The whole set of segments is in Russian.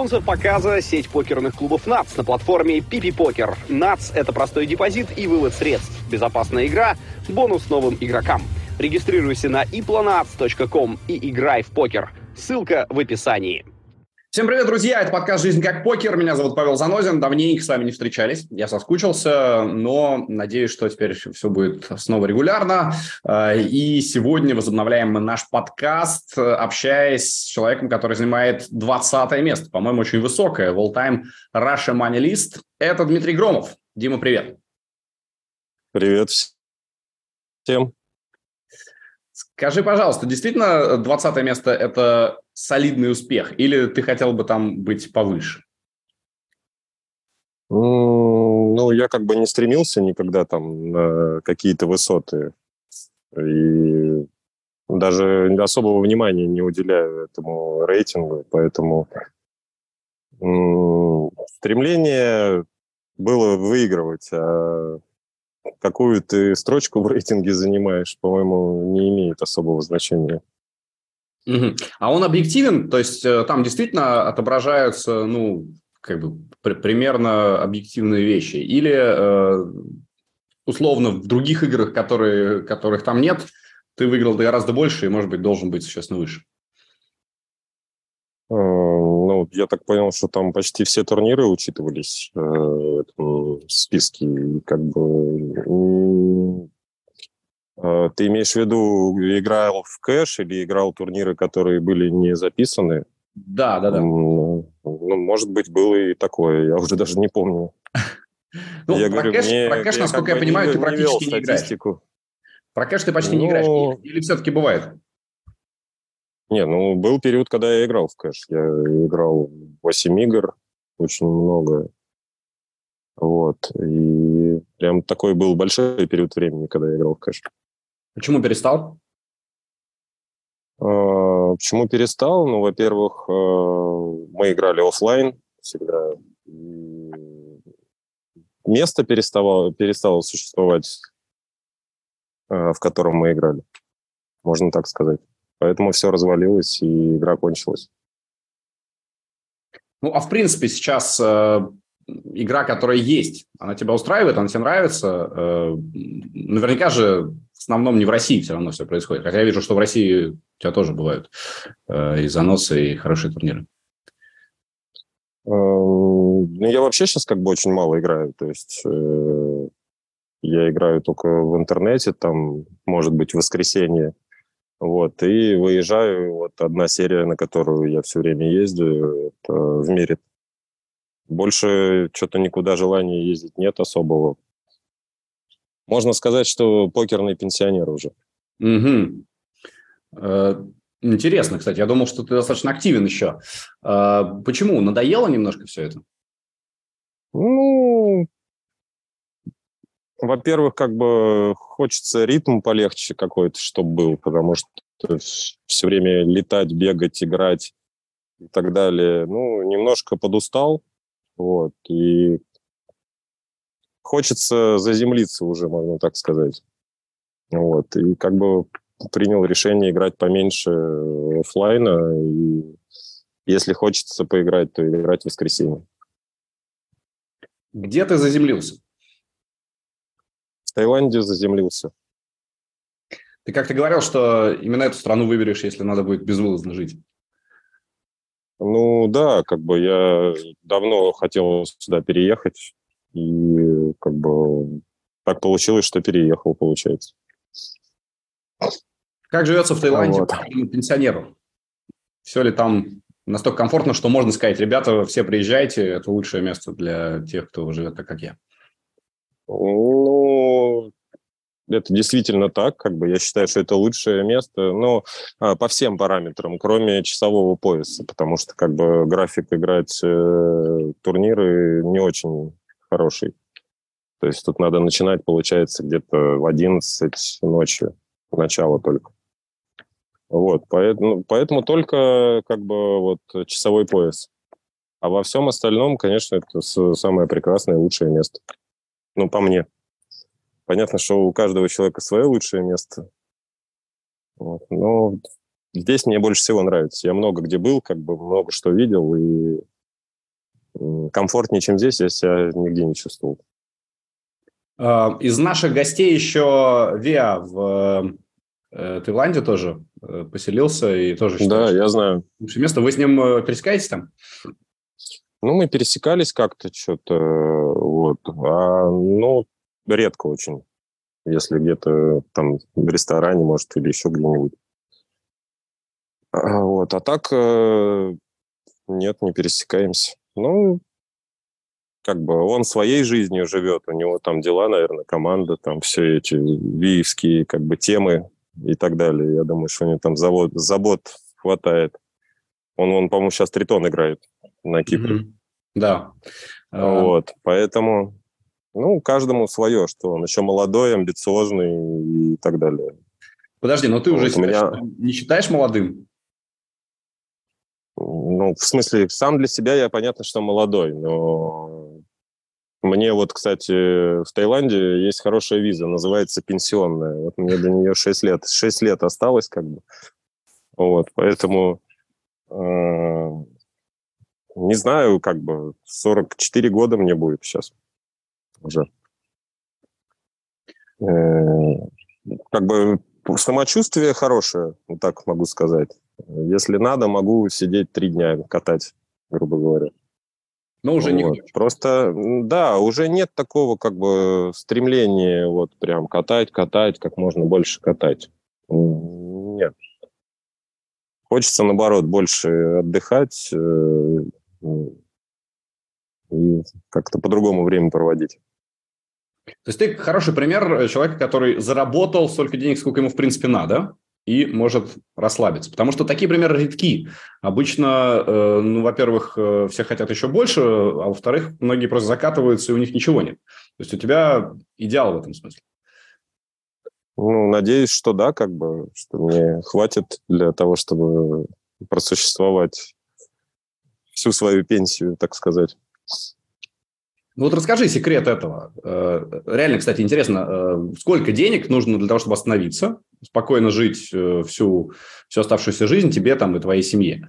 Спонсор показа – сеть покерных клубов НАЦ на платформе Пипи Покер. НАЦ – это простой депозит и вывод средств. Безопасная игра – бонус новым игрокам. Регистрируйся на iplanats.com и играй в покер. Ссылка в описании. Всем привет, друзья! Это подкаст «Жизнь как покер». Меня зовут Павел Занозин. Давненько с вами не встречались. Я соскучился, но надеюсь, что теперь все будет снова регулярно. Э, и сегодня возобновляем мы наш подкаст, общаясь с человеком, который занимает 20 место, по-моему, очень высокое, в all-time Russia Money List. Это Дмитрий Громов. Дима, привет! Привет всем! Скажи, пожалуйста, действительно 20 место – это солидный успех? Или ты хотел бы там быть повыше? Ну, я как бы не стремился никогда там на какие-то высоты. И даже особого внимания не уделяю этому рейтингу, поэтому стремление было выигрывать, а какую ты строчку в рейтинге занимаешь, по-моему, не имеет особого значения. Угу. А он объективен, то есть э, там действительно отображаются, ну, как бы при, примерно объективные вещи, или э, условно в других играх, которые, которых там нет, ты выиграл гораздо больше и, может быть, должен быть существенно выше. Э, ну, я так понял, что там почти все турниры учитывались э, в этом списке. как бы ты имеешь в виду, играл в кэш или играл турниры, которые были не записаны? Да, да, да. Ну, может быть, было и такое, я уже даже не помню. Ну, я про, говорю, кэш, мне, про кэш, насколько я понимаю, не, ты практически не, не играешь. Про кэш ты почти ну, не играешь. Или, или все-таки бывает? Не, ну, был период, когда я играл в кэш. Я играл 8 игр, очень много. Вот. И прям такой был большой период времени, когда я играл в кэш. Почему перестал? А, почему перестал? Ну, во-первых, э, мы играли офлайн всегда. Место переставало, перестало существовать, э, в котором мы играли. Можно так сказать. Поэтому все развалилось, и игра кончилась. Ну, а в принципе сейчас э, игра, которая есть, она тебя устраивает, она тебе нравится? Э, наверняка же в основном не в России все равно все происходит. Хотя я вижу, что в России у тебя тоже бывают э, и заносы, и хорошие турниры. Э, ну, я вообще сейчас как бы очень мало играю. То есть я играю только в интернете, там, может быть, в воскресенье. Вот, и выезжаю, вот одна серия, на которую я все время ездю, это в мире больше что-то никуда желания ездить нет особого. Можно сказать, что покерный пенсионер уже. Угу. Интересно, кстати. Я думал, что ты достаточно активен еще. Э, почему? Надоело немножко все это? Ну, во-первых, как бы хочется ритм полегче какой-то, чтобы был, потому что все время летать, бегать, играть и так далее. Ну, немножко подустал. Вот. И хочется заземлиться уже, можно так сказать. Вот. И как бы принял решение играть поменьше офлайна. И если хочется поиграть, то играть в воскресенье. Где ты заземлился? В Таиланде заземлился. Ты как-то говорил, что именно эту страну выберешь, если надо будет безвылазно жить. Ну да, как бы я давно хотел сюда переехать, и как бы так получилось, что переехал, получается. Как живется в Таиланде вот. пенсионеру? Все ли там настолько комфортно, что можно сказать, ребята, все приезжайте, это лучшее место для тех, кто живет так, как я? Ну, это действительно так, как бы я считаю, что это лучшее место, но а, по всем параметрам, кроме часового пояса, потому что как бы график играть э, турниры не очень хороший. То есть тут надо начинать, получается, где-то в 11 ночи, начало только. Вот, поэтому, поэтому только как бы вот часовой пояс. А во всем остальном, конечно, это самое прекрасное, лучшее место. Ну, по мне. Понятно, что у каждого человека свое лучшее место. Вот. Но здесь мне больше всего нравится. Я много где был, как бы много что видел, и комфортнее, чем здесь, я себя нигде не чувствовал. А, из наших гостей еще Виа в э, Таиланде тоже э, поселился и тоже считаю, Да, я знаю. Лучшее место. Вы с ним э, пересекаетесь там? Ну, мы пересекались как-то что-то, вот. А, ну, редко очень. Если где-то там в ресторане, может, или еще где-нибудь. А, вот. А так нет, не пересекаемся. Ну, как бы он своей жизнью живет, у него там дела, наверное, команда, там все эти виевские как бы темы и так далее. Я думаю, что у него там завод, забот хватает. Он, он по-моему, сейчас тритон играет на Кипре. Mm-hmm. Да. Вот, поэтому, ну, каждому свое, что он еще молодой, амбициозный и так далее. Подожди, но ты вот уже меня... не считаешь молодым? Ну, в смысле, сам для себя я понятно, что молодой, но мне вот, кстати, в Таиланде есть хорошая виза, называется пенсионная. Вот мне до нее 6 лет. 6 лет осталось как бы. Вот, поэтому э, не знаю, как бы 44 года мне будет сейчас уже. Э, как бы самочувствие хорошее, вот так могу сказать. Если надо, могу сидеть три дня катать, грубо говоря. Но уже вот. не Просто, да, уже нет такого как бы стремления вот прям катать, катать, как можно больше катать. Нет. Хочется, наоборот, больше отдыхать э, и как-то по-другому время проводить. То есть ты хороший пример человека, который заработал столько денег, сколько ему в принципе надо, и может расслабиться. Потому что такие примеры редки. Обычно, э, ну, во-первых, э, все хотят еще больше, а во-вторых, многие просто закатываются, и у них ничего нет. То есть у тебя идеал в этом смысле. Ну, надеюсь, что да, как бы, что мне хватит для того, чтобы просуществовать всю свою пенсию, так сказать. Ну вот расскажи секрет этого. Э, реально, кстати, интересно, э, сколько денег нужно для того, чтобы остановиться, спокойно жить э, всю, всю оставшуюся жизнь тебе там и твоей семье?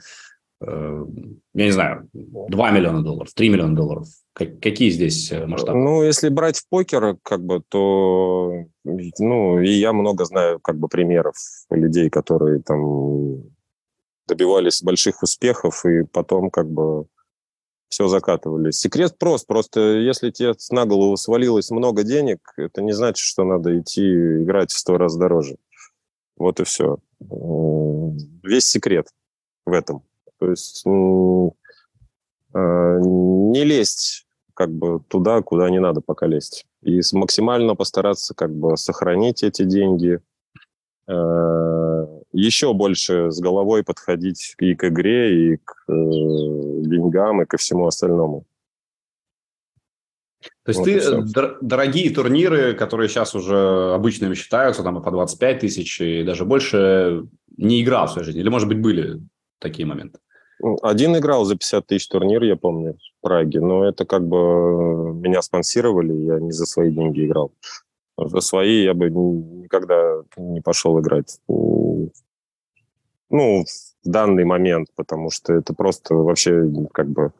Я не знаю, 2 миллиона долларов, 3 миллиона долларов. Какие здесь масштабы? Ну, если брать в покер, как бы, то, ну, и я много знаю, как бы, примеров людей, которые там добивались больших успехов и потом, как бы, все закатывали. Секрет прост. Просто если тебе на голову свалилось много денег, это не значит, что надо идти играть в сто раз дороже. Вот и все. Весь секрет в этом. То есть а, не лезть как бы туда, куда не надо пока лезть. И максимально постараться как бы сохранить эти деньги, а, еще больше с головой подходить и к игре, и к э, деньгам, и ко всему остальному. То есть вот ты дор- дорогие турниры, которые сейчас уже обычными считаются, там и по 25 тысяч, и даже больше, не играл в своей жизни? Или, может быть, были такие моменты? Ну, один играл за 50 тысяч турнир, я помню, в Праге, но это как бы меня спонсировали, я не за свои деньги играл. За свои я бы никогда не пошел играть ну, в данный момент, потому что это просто вообще как бы,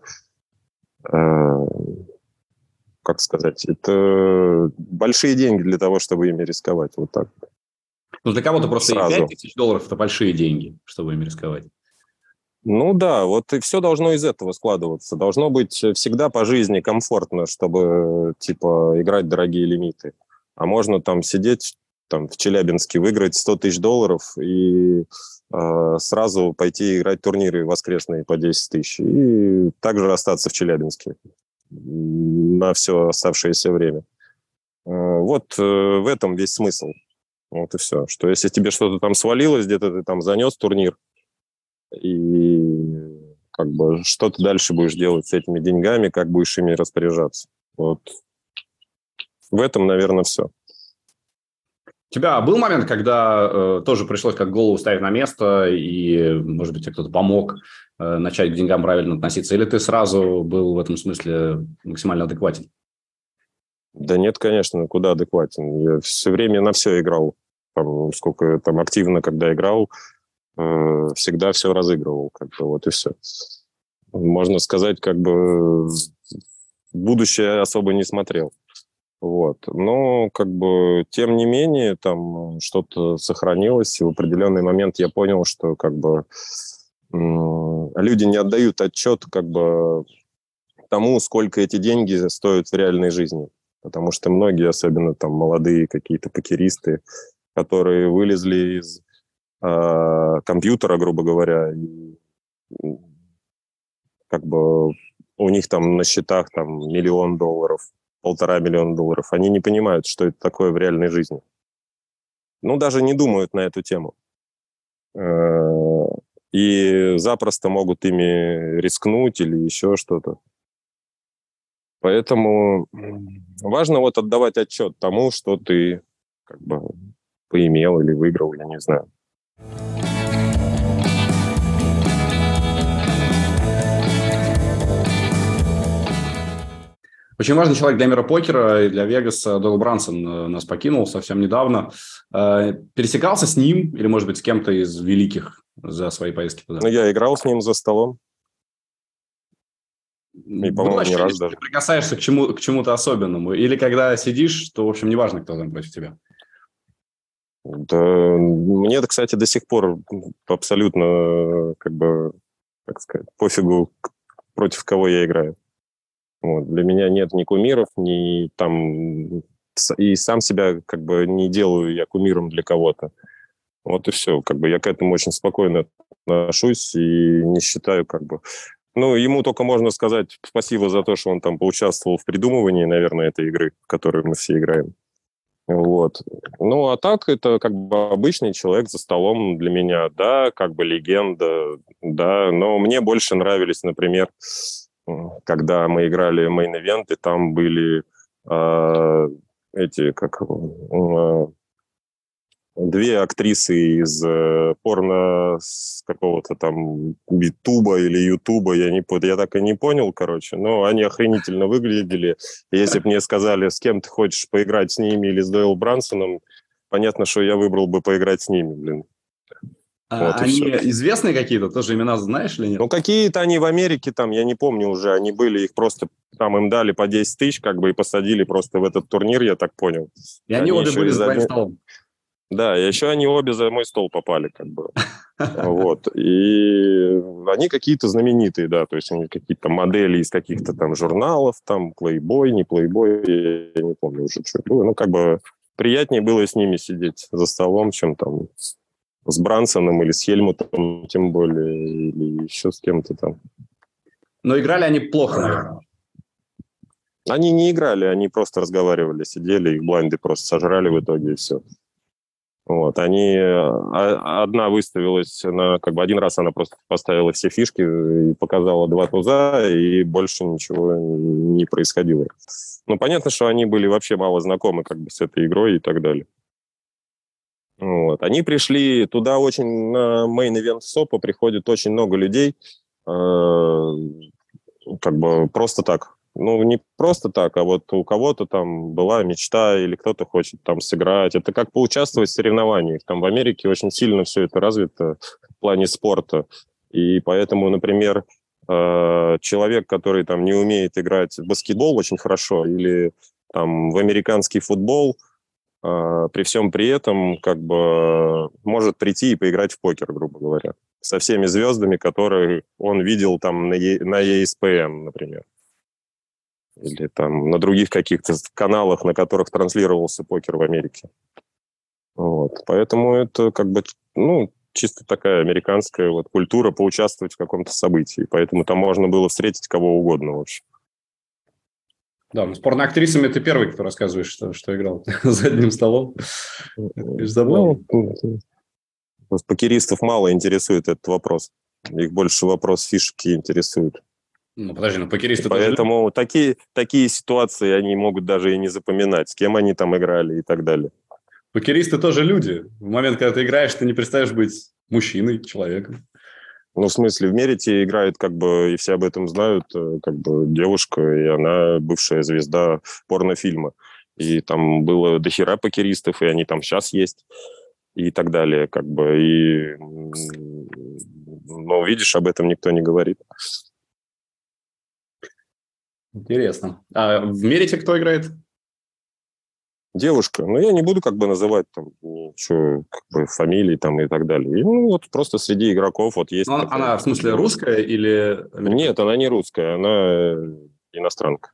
э, как сказать, это большие деньги для того, чтобы ими рисковать, вот так. Ну, для кого-то просто Сразу. 5 тысяч долларов – это большие деньги, чтобы ими рисковать. Ну да, вот и все должно из этого складываться. Должно быть всегда по жизни комфортно, чтобы, типа, играть дорогие лимиты. А можно там сидеть там, в Челябинске, выиграть 100 тысяч долларов и э, сразу пойти играть турниры воскресные по 10 тысяч и также остаться в Челябинске на все оставшееся время. Э, вот э, в этом весь смысл. Вот и все. Что если тебе что-то там свалилось, где-то ты там занес турнир, и как бы что ты дальше будешь делать с этими деньгами, как будешь ими распоряжаться. Вот в этом, наверное, все. Тебя был момент, когда э, тоже пришлось как голову ставить на место, и, может быть, тебе кто-то помог э, начать к деньгам правильно относиться, или ты сразу был в этом смысле максимально адекватен? Да нет, конечно, куда адекватен. Я все время на все играл. Там, сколько там активно, когда играл, э, всегда все разыгрывал. Как бы, вот и все. можно сказать, как бы будущее особо не смотрел. Вот. Но, как бы, тем не менее, там что-то сохранилось, и в определенный момент я понял, что, как бы, люди не отдают отчет, как бы, тому, сколько эти деньги стоят в реальной жизни. Потому что многие, особенно там молодые какие-то покеристы, которые вылезли из э, компьютера, грубо говоря, и как бы у них там на счетах там миллион долларов, полтора миллиона долларов, они не понимают, что это такое в реальной жизни. Ну, даже не думают на эту тему. Э, и запросто могут ими рискнуть или еще что-то. Поэтому важно вот отдавать отчет тому, что ты как бы поимел или выиграл, я не знаю. Очень важный человек для мира покера и для Вегаса Дойл Брансон э, нас покинул совсем недавно. Э, пересекался с ним или, может быть, с кем-то из великих за свои поездки туда? Ну, я играл с ним за столом. И, по-моему, не раз даже. Ты прикасаешься к, чему, к чему-то особенному. Или когда сидишь, то, в общем, неважно, кто там против тебя. Да, мне, это, кстати, до сих пор абсолютно, как бы, как сказать, пофигу, против кого я играю. Вот. Для меня нет ни кумиров, ни там... И сам себя как бы не делаю я кумиром для кого-то. Вот и все. Как бы я к этому очень спокойно отношусь и не считаю как бы... Ну, ему только можно сказать спасибо за то, что он там поучаствовал в придумывании, наверное, этой игры, в которую мы все играем. Вот. Ну, а так это как бы обычный человек за столом для меня, да, как бы легенда, да, но мне больше нравились, например, когда мы играли мейн-эвент, и там были э, эти, как э, две актрисы из э, порно с какого-то там Ютуба или Ютуба, я, не, я так и не понял, короче, но они охренительно выглядели. Если бы мне сказали, с кем ты хочешь поиграть, с ними или с Дойл Брансоном, понятно, что я выбрал бы поиграть с ними, блин. А вот они известные какие-то, тоже имена знаешь или нет? Ну, какие-то они в Америке там, я не помню уже, они были, их просто там им дали по 10 тысяч, как бы, и посадили просто в этот турнир, я так понял. И они, они обе были за твоим столом? Да, и еще они обе за мой стол попали, как бы. Вот. И они какие-то знаменитые, да, то есть они какие-то модели из каких-то там журналов, там, Playboy, не Playboy, я не помню уже, что было. Ну, как бы приятнее было с ними сидеть за столом, чем там с Брансоном или с Хельмутом, тем более, или еще с кем-то там. Но играли они плохо, наверное. Они не играли, они просто разговаривали, сидели, их блайнды просто сожрали в итоге, и все. Вот, они... А, одна выставилась на... Как бы один раз она просто поставила все фишки и показала два туза, и больше ничего не происходило. Ну, понятно, что они были вообще мало знакомы как бы с этой игрой и так далее. Вот. Они пришли туда очень на event СОПа приходит очень много людей, э, как бы просто так. Ну, не просто так, а вот у кого-то там была мечта или кто-то хочет там сыграть. Это как поучаствовать в соревнованиях. Там в Америке очень сильно все это развито в плане спорта. И поэтому, например, э, человек, который там не умеет играть в баскетбол очень хорошо или там в американский футбол – при всем при этом как бы может прийти и поиграть в покер, грубо говоря, со всеми звездами, которые он видел там на, е, на ESPN, например. Или там на других каких-то каналах, на которых транслировался покер в Америке. Вот. Поэтому это как бы, ну, чисто такая американская вот культура поучаствовать в каком-то событии. Поэтому там можно было встретить кого угодно, в общем. Да, ну, с порноактрисами ты первый, кто рассказываешь, что, что играл за одним столом. Ну, покеристов мало интересует этот вопрос. Их больше вопрос фишки интересует. Ну, подожди, ну покеристы Поэтому тоже... такие, такие ситуации они могут даже и не запоминать, с кем они там играли и так далее. Покеристы тоже люди. В момент, когда ты играешь, ты не перестаешь быть мужчиной, человеком. Ну, в смысле, в Мерите играет, как бы, и все об этом знают, э, как бы, девушка, и она бывшая звезда порнофильма. И там было дохера покеристов, и они там сейчас есть, и так далее, как бы, и... Но, видишь, об этом никто не говорит. Интересно. А в Мерите кто играет? Девушка. Но я не буду как бы называть там ничего, как бы фамилии там и так далее. И, ну, вот просто среди игроков вот есть... Она, она в смысле русская или... Нет, она не русская, она э, иностранка.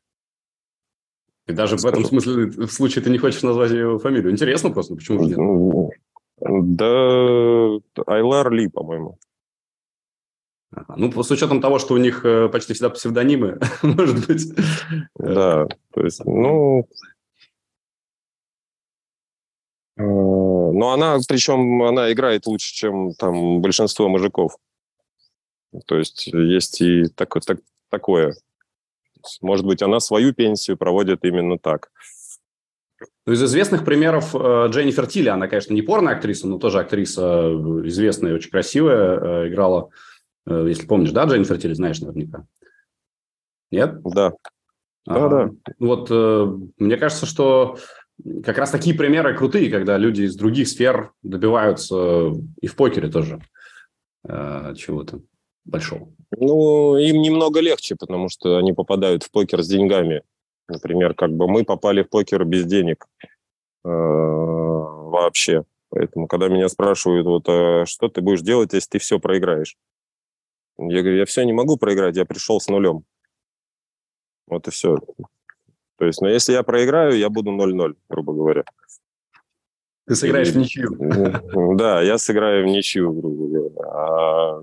И даже Скажу. в этом смысле, в случае ты не хочешь назвать ее фамилию. Интересно просто, почему же нет? Да, Айлар Ли, по-моему. Ну, с учетом того, что у них э, почти всегда псевдонимы, может быть. Да, то есть, ну... Э, но она, причем, она играет лучше, чем там большинство мужиков. То есть есть и так, так, такое. Может быть, она свою пенсию проводит именно так. Ну, из известных примеров э, Дженнифер Тилли, она, конечно, не порная актриса, но тоже актриса известная и очень красивая, играла Э, если помнишь, да, Джейн Фертили, знаешь наверняка? Нет? Да. Ага. Да, да. Вот э, мне кажется, что как раз такие примеры крутые, когда люди из других сфер добиваются и в покере тоже э, чего-то большого. Ну, им немного легче, потому что они попадают в покер с деньгами. Например, как бы мы попали в покер без денег э, вообще. Поэтому, когда меня спрашивают, вот, а что ты будешь делать, если ты все проиграешь? Я говорю, я все не могу проиграть, я пришел с нулем. Вот и все. То есть, но если я проиграю, я буду 0-0, грубо говоря. Ты сыграешь в ничью. Да, я сыграю в ничью, грубо говоря. А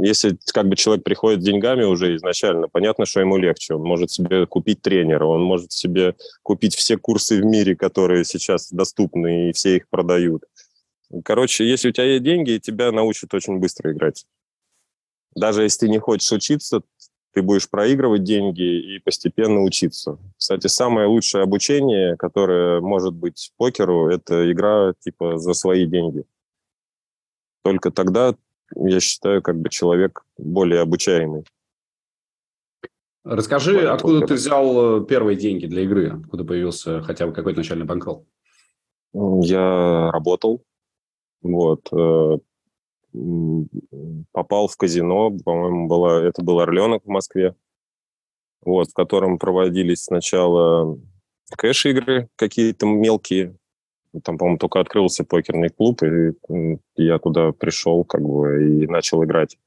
если как бы человек приходит с деньгами уже изначально, понятно, что ему легче. Он может себе купить тренера, он может себе купить все курсы в мире, которые сейчас доступны, и все их продают. Короче, если у тебя есть деньги, тебя научат очень быстро играть. Даже если ты не хочешь учиться, ты будешь проигрывать деньги и постепенно учиться. Кстати, самое лучшее обучение, которое может быть покеру, это игра типа за свои деньги. Только тогда, я считаю, как бы человек более обучаемый. Расскажи, более откуда покер. ты взял э, первые деньги для игры? Откуда появился хотя бы какой-то начальный банкролл? Я работал. Вот. Попал в казино, по-моему, была, это был Орленок в Москве, вот, в котором проводились сначала кэш-игры какие-то мелкие, там, по-моему, только открылся покерный клуб, и я туда пришел как бы и начал играть.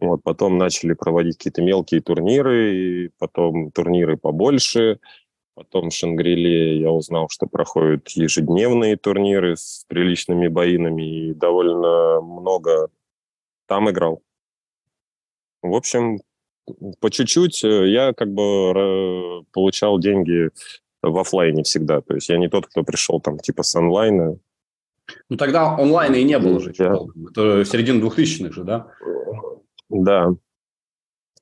Вот, потом начали проводить какие-то мелкие турниры, и потом турниры побольше, Потом в Шангриле я узнал, что проходят ежедневные турниры с приличными боинами, и довольно много там играл. В общем, по чуть-чуть э, я как бы получал деньги в офлайне всегда. То есть я не тот, кто пришел там типа с онлайна. Ну тогда онлайна и не было же. Я... Это середина двухтысячных же, да? Да.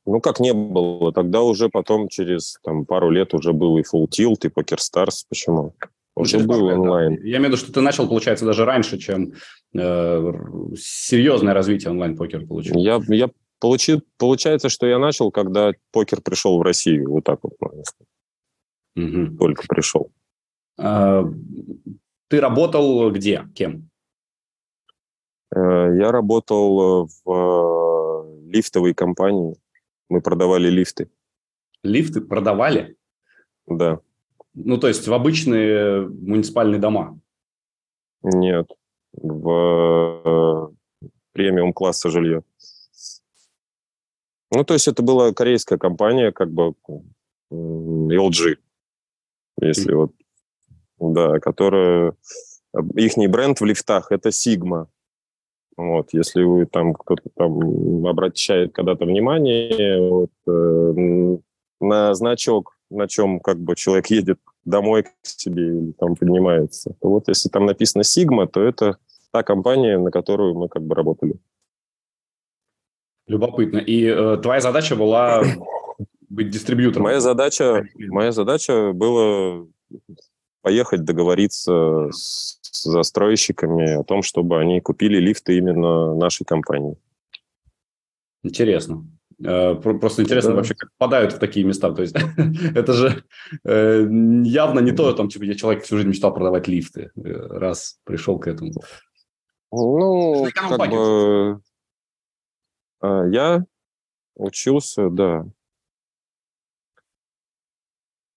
Ну, как не было. Тогда уже потом, через там, пару лет, уже был и Full Tilt, и Poker Stars. Почему? Уже ну, был онлайн. Я имею в виду, что ты начал, получается, даже раньше, чем э, серьезное развитие онлайн-покера получил. Я, я получил, получается, что я начал, когда покер пришел в Россию. Вот так вот. Угу. Только пришел. А, ты работал где? Кем? Э, я работал в э, лифтовой компании. Мы продавали лифты. Лифты продавали? Да. Ну, то есть в обычные муниципальные дома? Нет, в э, премиум класса жилье. Ну, то есть это была корейская компания, как бы LG, если mm. вот, да, которая, их бренд в лифтах – это Sigma. Вот, если вы там кто-то там обращает когда-то внимание вот, э, на значок, на чем как бы человек едет домой к себе или там поднимается, то вот если там написано Sigma, то это та компания, на которую мы как бы работали. Любопытно. И э, твоя задача была быть дистрибьютором? Моя задача, моя задача была поехать договориться с застройщиками о том, чтобы они купили лифты именно нашей компании. Интересно. Э, просто интересно да. вообще, как попадают в такие места. То есть это же э, явно не то, там, типа, я человек всю жизнь мечтал продавать лифты, э, раз пришел к этому. Ну, как бы... Я учился, да.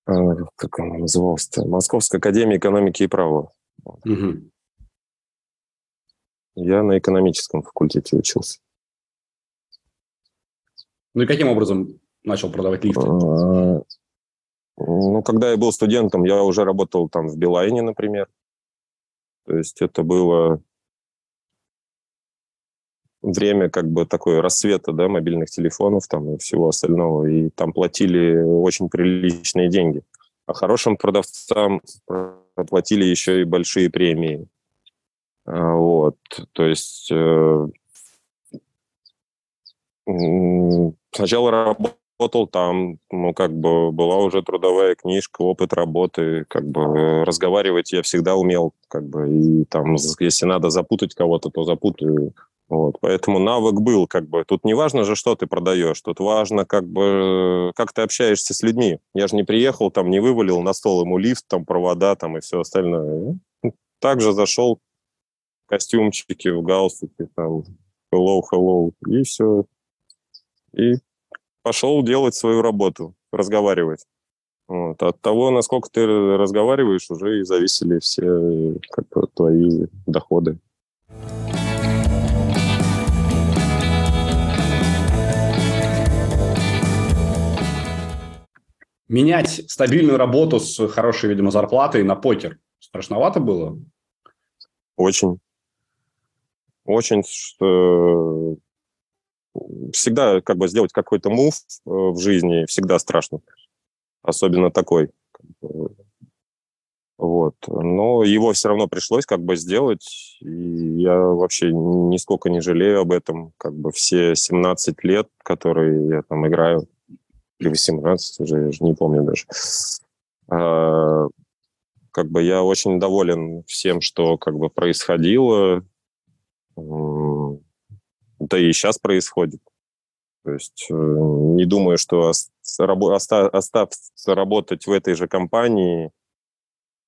как он назывался-то? Московская академия экономики и права. Угу. Я на экономическом факультете учился. Ну и каким образом начал продавать лифты? А, ну, когда я был студентом, я уже работал там в Билайне, например. То есть это было время как бы такое рассвета, да, мобильных телефонов там и всего остального, и там платили очень приличные деньги. А хорошим продавцам платили еще и большие премии. А, вот, то есть э, сначала работал там, ну, как бы была уже трудовая книжка, опыт работы, как бы разговаривать я всегда умел, как бы, и там, если надо запутать кого-то, то запутаю. Вот, поэтому навык был, как бы, тут не важно же, что ты продаешь, тут важно, как бы, как ты общаешься с людьми. Я же не приехал, там, не вывалил на стол ему лифт, там, провода, там, и все остальное. Также зашел, костюмчики в галстуке, там, hello, hello, и все. И пошел делать свою работу, разговаривать. Вот. От того, насколько ты разговариваешь, уже и зависели все как бы, твои доходы. Менять стабильную работу с хорошей, видимо, зарплатой на покер страшновато было? Очень. Очень, что всегда как бы сделать какой-то мув э, в жизни всегда страшно. Особенно такой. Вот. Но его все равно пришлось как бы сделать. И я вообще нисколько не жалею об этом. Как бы все 17 лет, которые я там играю, или 18 уже, я же не помню даже. А, как бы я очень доволен всем, что как бы происходило да и сейчас происходит. То есть э, не думаю, что остаться работать в этой же компании,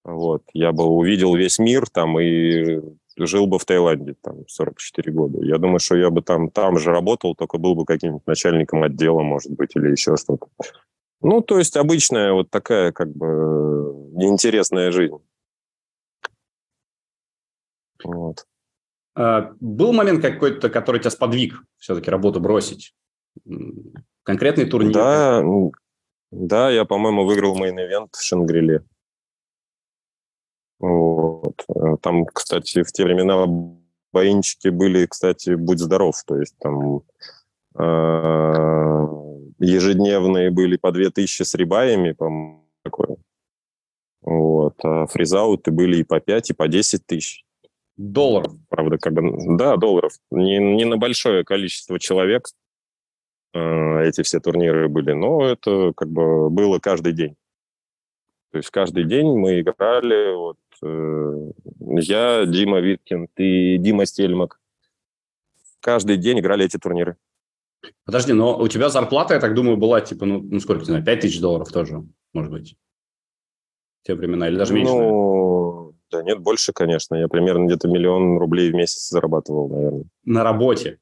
вот, я бы увидел весь мир там и жил бы в Таиланде там 44 года. Я думаю, что я бы там, там же работал, только был бы каким-нибудь начальником отдела, может быть, или еще что-то. Ну, то есть обычная вот такая как бы неинтересная жизнь. Вот. А, был момент какой-то, который тебя сподвиг все-таки работу бросить? Конкретный турнир? Да, да я, по-моему, выиграл мейн-эвент в Шангриле. Вот. Э, там, кстати, в те времена боинчики были, кстати, будь здоров. То есть там э, ежедневные были по 2000 с рибаями, по-моему, такое. Вот. А фризауты были и по 5, и по 10 тысяч. Долларов. Правда, как бы, да, долларов. Не, не на большое количество человек э, эти все турниры были, но это как бы было каждый день. То есть каждый день мы играли, вот, я, Дима Виткин, ты, Дима Стельмак. Каждый день играли эти турниры. Подожди, но у тебя зарплата, я так думаю, была типа, ну, ну сколько, не знаю, 5 тысяч долларов тоже, может быть, в те времена, или даже меньше? Ну, да нет, больше, конечно. Я примерно где-то миллион рублей в месяц зарабатывал, наверное. На работе?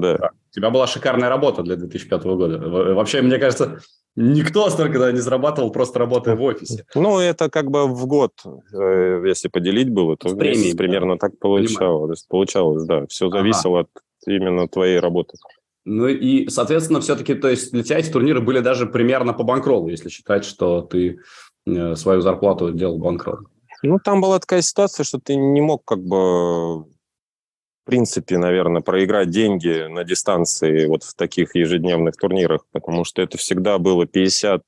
Да. У тебя была шикарная работа для 2005 года. Вообще, мне кажется, никто столько не зарабатывал, просто работая в офисе. Ну, это как бы в год, э, если поделить было, то премии, примерно да. так получалось. Получалось, да. Все зависело ага. от именно твоей работы. Ну и, соответственно, все-таки, то есть для тебя эти турниры были даже примерно по банкролу, если считать, что ты э, свою зарплату делал банкролл. Ну, там была такая ситуация, что ты не мог как бы в принципе, наверное, проиграть деньги на дистанции вот в таких ежедневных турнирах, потому что это всегда было 50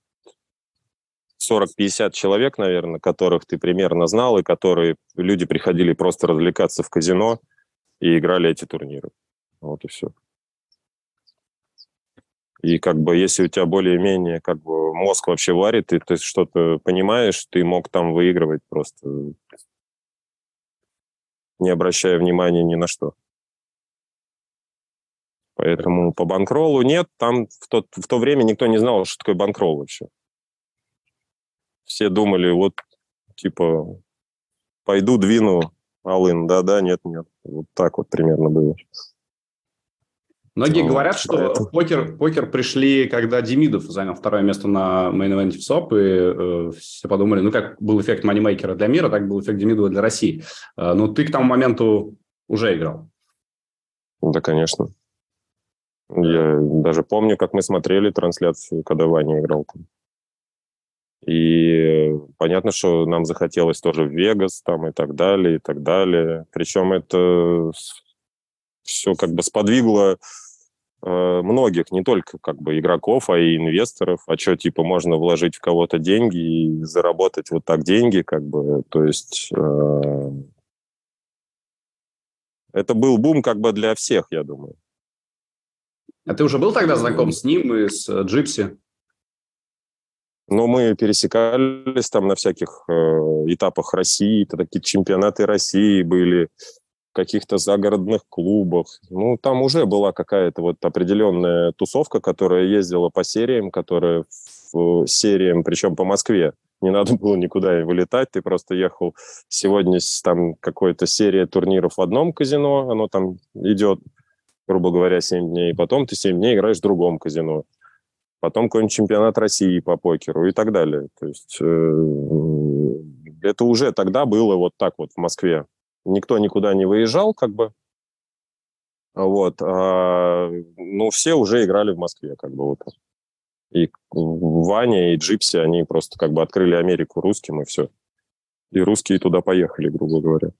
40-50 человек, наверное, которых ты примерно знал, и которые люди приходили просто развлекаться в казино и играли эти турниры. Вот и все. И как бы если у тебя более-менее как бы мозг вообще варит, и ты что-то понимаешь, ты мог там выигрывать просто не обращая внимания ни на что. Поэтому по банкролу нет, там в, тот, в то время никто не знал, что такое банкрол вообще. Все думали, вот, типа, пойду двину Алын, да-да, нет-нет. Вот так вот примерно было. Многие вот, говорят, что поэтому... покер, покер пришли, когда Демидов занял второе место на мейн в СОП, и э, все подумали, ну, как был эффект манимейкера для мира, так был эффект Демидова для России. Э, но ты к тому моменту уже играл. Да, конечно. Я даже помню, как мы смотрели трансляцию, когда Ваня играл там. И понятно, что нам захотелось тоже в Вегас там и так далее, и так далее. Причем это все как бы сподвигло многих, не только как бы игроков, а и инвесторов. А что, типа, можно вложить в кого-то деньги и заработать вот так деньги, как бы, то есть... Э, это был бум как бы для всех, я думаю. А ты уже был тогда знаком с ним и с э, Джипси? Ну, мы пересекались там на всяких э, этапах России, это такие чемпионаты России были, каких-то загородных клубах. Ну, там уже была какая-то вот определенная тусовка, которая ездила по сериям, которая в сериям, причем по Москве. Не надо было никуда вылетать, ты просто ехал. Сегодня там какая-то серия турниров в одном казино, оно там идет, грубо говоря, 7 дней. Потом ты 7 дней играешь в другом казино. Потом какой-нибудь чемпионат России по покеру и так далее. То есть э, это уже тогда было вот так вот в Москве никто никуда не выезжал, как бы. Вот. А, ну, все уже играли в Москве, как бы вот. И Ваня, и Джипси, они просто как бы открыли Америку русским, и все. И русские туда поехали, грубо говоря.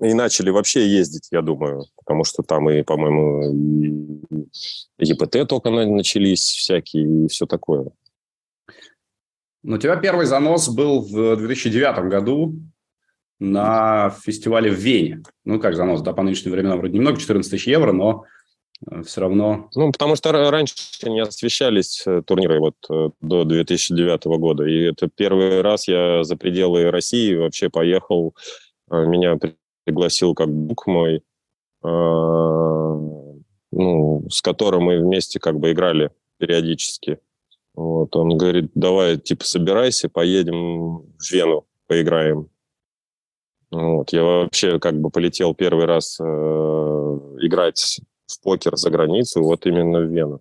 И начали вообще ездить, я думаю, потому что там и, по-моему, ЕПТ только начались всякие, и все такое. Ну, у тебя первый занос был в 2009 году на фестивале в Вене. Ну, как занос, да, по нынешним временам вроде немного, 14 тысяч евро, но э, все равно... Ну, потому что раньше не освещались э, турниры вот э, до 2009 года. И это первый раз я за пределы России вообще поехал. Меня пригласил как бук мой, ну, с которым мы вместе как бы играли периодически. Вот, он говорит, давай, типа, собирайся, поедем в Вену, поиграем. Вот. Я вообще как бы полетел первый раз э, играть в покер за границу, вот именно в Вену.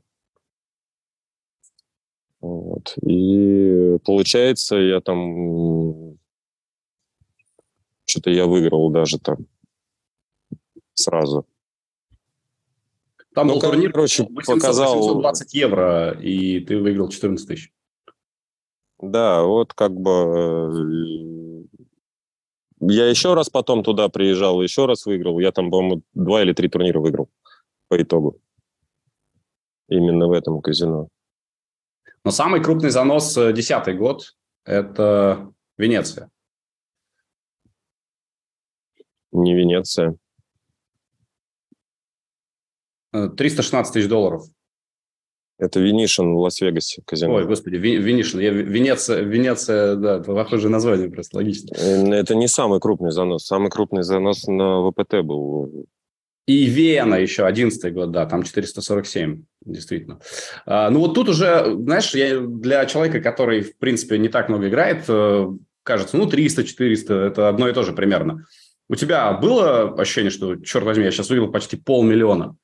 Вот. И получается, я там что-то я выиграл даже там сразу. Там ну, был турнир, короче, 800, показал... 820 евро, и ты выиграл 14 тысяч. Да, вот как бы э, я еще раз потом туда приезжал, еще раз выиграл. Я там, по-моему, два или три турнира выиграл по итогу. Именно в этом казино. Но самый крупный занос э, десятый год – это Венеция. Не Венеция. 316 э, тысяч долларов. Это Венишин в Лас-Вегасе казино. Ой, господи, Венишин. Я, Венеция, Венеция, да, похожее название просто, логично. Это не самый крупный занос. Самый крупный занос на ВПТ был. И Вена еще, 11 год, да, там 447, действительно. А, ну вот тут уже, знаешь, я, для человека, который, в принципе, не так много играет, э, кажется, ну, 300-400, это одно и то же примерно. У тебя было ощущение, что, черт возьми, я сейчас увидел почти полмиллиона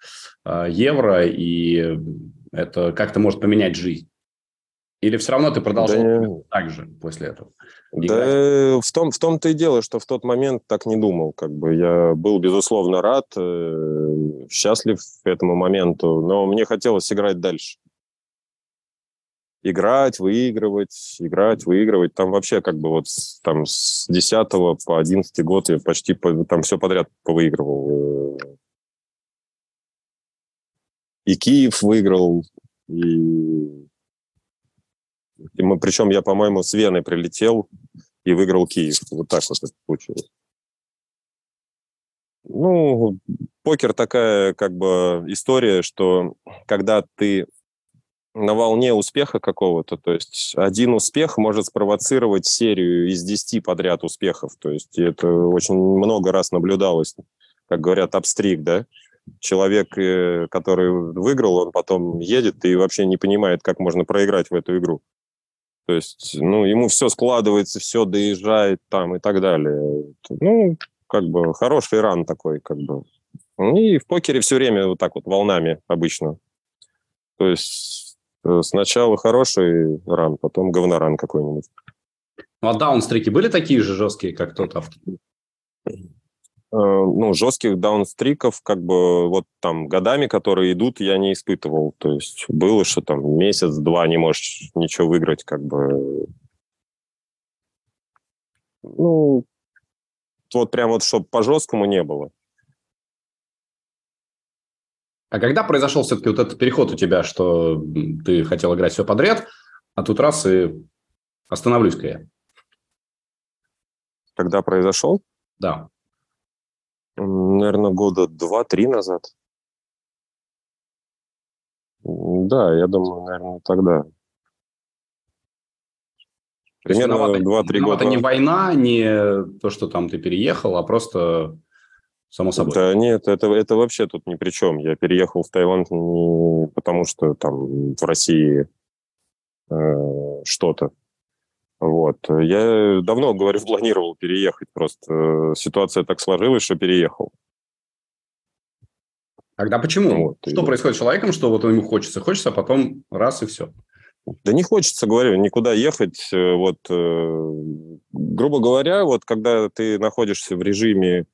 э, евро, и это как-то может поменять жизнь? Или все равно ты продолжал да, так же после этого? Да, в, том, в том-то и дело, что в тот момент так не думал. Как бы я был, безусловно, рад, э, счастлив к этому моменту, но мне хотелось играть дальше. Играть, выигрывать, играть, выигрывать. Там вообще как бы вот там с 10 по 11 год я почти по, там все подряд повыигрывал. И Киев выиграл, и, и мы, причем я, по-моему, с Вены прилетел и выиграл Киев. Вот так вот это получилось. Ну, покер такая как бы история, что когда ты на волне успеха какого-то, то есть один успех может спровоцировать серию из 10 подряд успехов, то есть это очень много раз наблюдалось, как говорят, обстриг, да, человек, э, который выиграл, он потом едет и вообще не понимает, как можно проиграть в эту игру. То есть, ну, ему все складывается, все доезжает там и так далее. Ну, как бы хороший ран такой, как бы. И в покере все время вот так вот волнами обычно. То есть э, сначала хороший ран, потом говноран какой-нибудь. Ну, а даунстрики были такие же жесткие, как тот авто? Э, ну, жестких даунстриков, как бы вот там годами, которые идут, я не испытывал. То есть было, что там месяц-два не можешь ничего выиграть, как бы. Ну, вот прям вот, чтобы по жесткому не было. А когда произошел все-таки вот этот переход у тебя, что ты хотел играть все подряд, а тут раз и остановлюсь-ка я? Когда произошел? Да. Наверное, года два-три назад. Да, я думаю, наверное, тогда. Примерно два-три года. Это не война, не то, что там ты переехал, а просто само собой. Да нет, это, это вообще тут ни при чем. Я переехал в Таиланд не потому, что там в России э, что-то. Вот. Я давно, говорю, планировал переехать, просто ситуация так сложилась, что переехал. Тогда почему? Вот, что и... происходит с человеком, что вот ему хочется, хочется, а потом раз и все? Да не хочется, говорю, никуда ехать. Э, вот, э, грубо говоря, вот когда ты находишься в режиме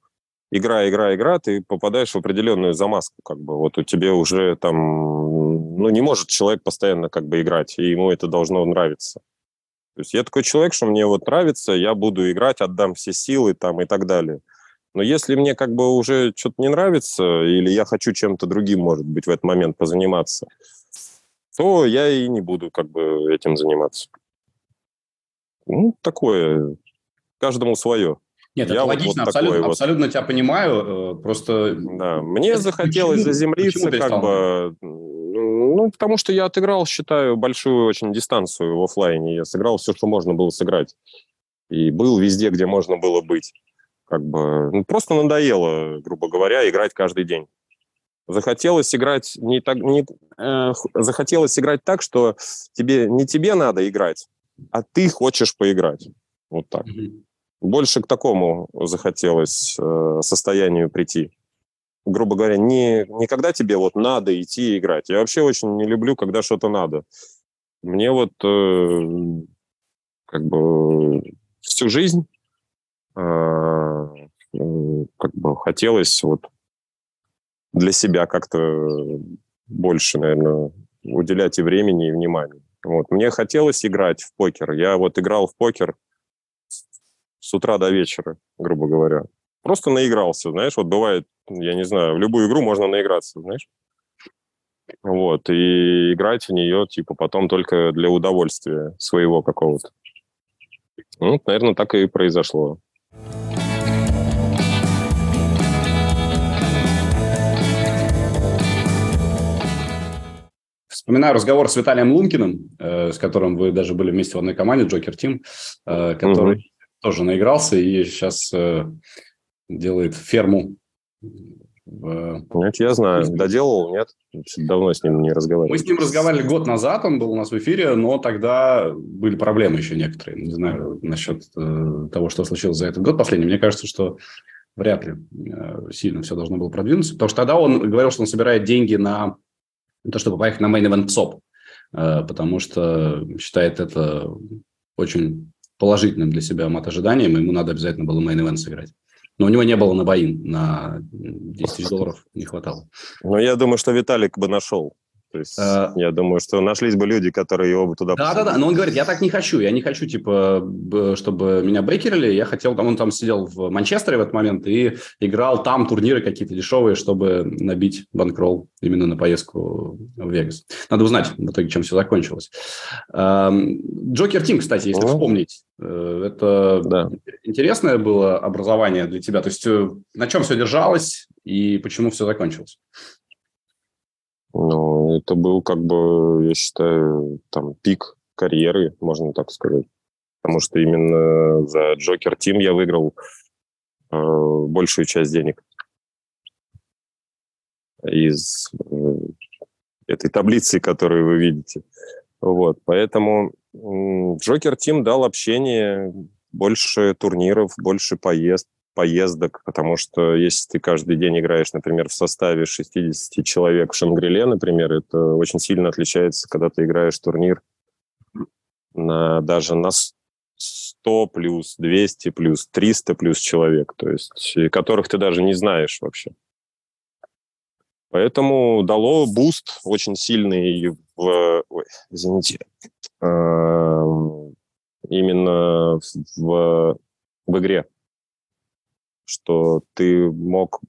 игра, игра, игра, ты попадаешь в определенную замазку, как бы. Вот у тебя уже там, ну, не может человек постоянно как бы играть, и ему это должно нравиться. То есть я такой человек, что мне вот нравится, я буду играть, отдам все силы там и так далее. Но если мне как бы уже что-то не нравится, или я хочу чем-то другим, может быть, в этот момент позаниматься, то я и не буду как бы этим заниматься. Ну, такое. Каждому свое. Нет, я это вот, логично, вот абсолютно, вот. абсолютно тебя понимаю. Э, просто... Да, мне это захотелось почему, заземлиться, почему как бы ну, потому что я отыграл, считаю, большую очень дистанцию в офлайне. Я сыграл все, что можно было сыграть. И был везде, где можно было быть. Как бы, ну, просто надоело, грубо говоря, играть каждый день. Захотелось играть не так, не, э, захотелось играть так, что тебе не тебе надо играть, а ты хочешь поиграть. Вот так. Mm-hmm. Больше к такому захотелось э, состоянию прийти грубо говоря, не, не когда тебе вот надо идти играть. Я вообще очень не люблю, когда что-то надо. Мне вот э, как бы всю жизнь э, как бы хотелось вот для себя как-то больше, наверное, уделять и времени, и внимания. Вот. Мне хотелось играть в покер. Я вот играл в покер с утра до вечера, грубо говоря. Просто наигрался, знаешь, вот бывает я не знаю, в любую игру можно наиграться, знаешь? Вот, и играть в нее, типа, потом только для удовольствия своего какого-то. Ну, наверное, так и произошло. Вспоминаю разговор с Виталием Лункиным, э, с которым вы даже были вместе в одной команде, Джокер Тим, э, который. Тоже наигрался и сейчас э, делает ферму в... Нет, я знаю. Доделал, нет? Давно с ним не разговаривал. Мы с ним разговаривали год назад, он был у нас в эфире, но тогда были проблемы еще некоторые. Не знаю насчет э, того, что случилось за этот год последний. Мне кажется, что вряд ли э, сильно все должно было продвинуться, потому что тогда он говорил, что он собирает деньги на то, чтобы поехать на Main Event ПСОП, э, потому что считает это очень положительным для себя мат-ожиданием, ему надо обязательно было Event сыграть. Но у него не было на боин, на 10 тысяч долларов не хватало. Ну, я думаю, что Виталик бы нашел. То есть, а... я думаю, что нашлись бы люди, которые его бы туда... Да-да-да, но он говорит, я так не хочу, я не хочу, типа, чтобы меня бейкерили, я хотел, там он там сидел в Манчестере в этот момент и играл там турниры какие-то дешевые, чтобы набить банкролл именно на поездку в Вегас. Надо узнать в итоге, чем все закончилось. Джокер Тим, кстати, если вспомнить, э, это да. интересное было образование для тебя, то есть э, на чем все держалось и почему все закончилось? Ну, это был, как бы, я считаю, там, пик карьеры, можно так сказать. Потому что именно за Джокер Тим я выиграл э, большую часть денег из э, этой таблицы, которую вы видите. Вот, поэтому Джокер Тим дал общение, больше турниров, больше поезд, поездок, потому что если ты каждый день играешь, например, в составе 60 человек в Шангриле, например, это очень сильно отличается, когда ты играешь турнир на, даже на 100 плюс, 200 плюс, 300 плюс человек, то есть которых ты даже не знаешь вообще. Поэтому дало буст очень сильный в... Ой, извините. Эм, именно в, в игре. Что ты мог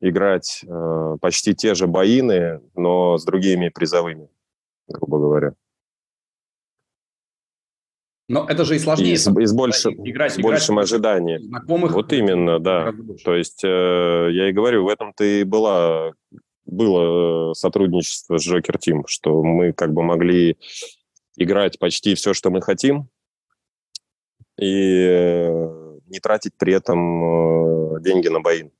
играть э, почти те же buy-in ы, но с другими призовыми, грубо говоря. Но это же и сложнее. И с, и с, больше, играть, с большим играть ожиданием. Знакомых. Вот именно, да. То есть э, я и говорю, в этом-то и была, было э, сотрудничество с Joker Team, что мы как бы могли играть почти все, что мы хотим, и э, не тратить при этом э, деньги на боин.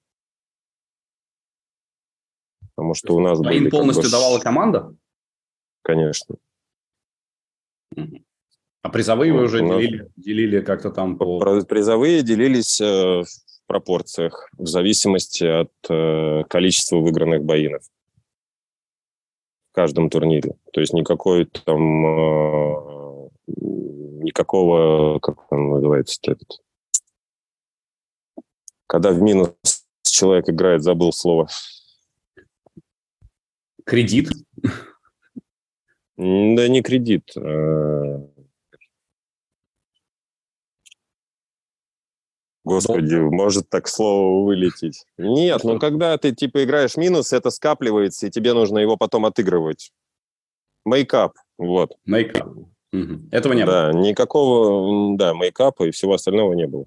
Потому что у нас... Боин полностью как бы... давала команда? Конечно. А призовые вы уже делили, делили как-то там по... Призовые делились э, в пропорциях в зависимости от э, количества выигранных боинов в каждом турнире. То есть никакой там... Э, никакого... Как он называется этот? Когда в минус человек играет, забыл слово. Кредит? Да не кредит. Господи, Долго. может так слово вылететь. Нет, ну когда ты типа играешь минус, это скапливается, и тебе нужно его потом отыгрывать. Мейкап, вот. Мейкап. Угу. Этого не да, было? Да, никакого, да, мейкапа и всего остального не было.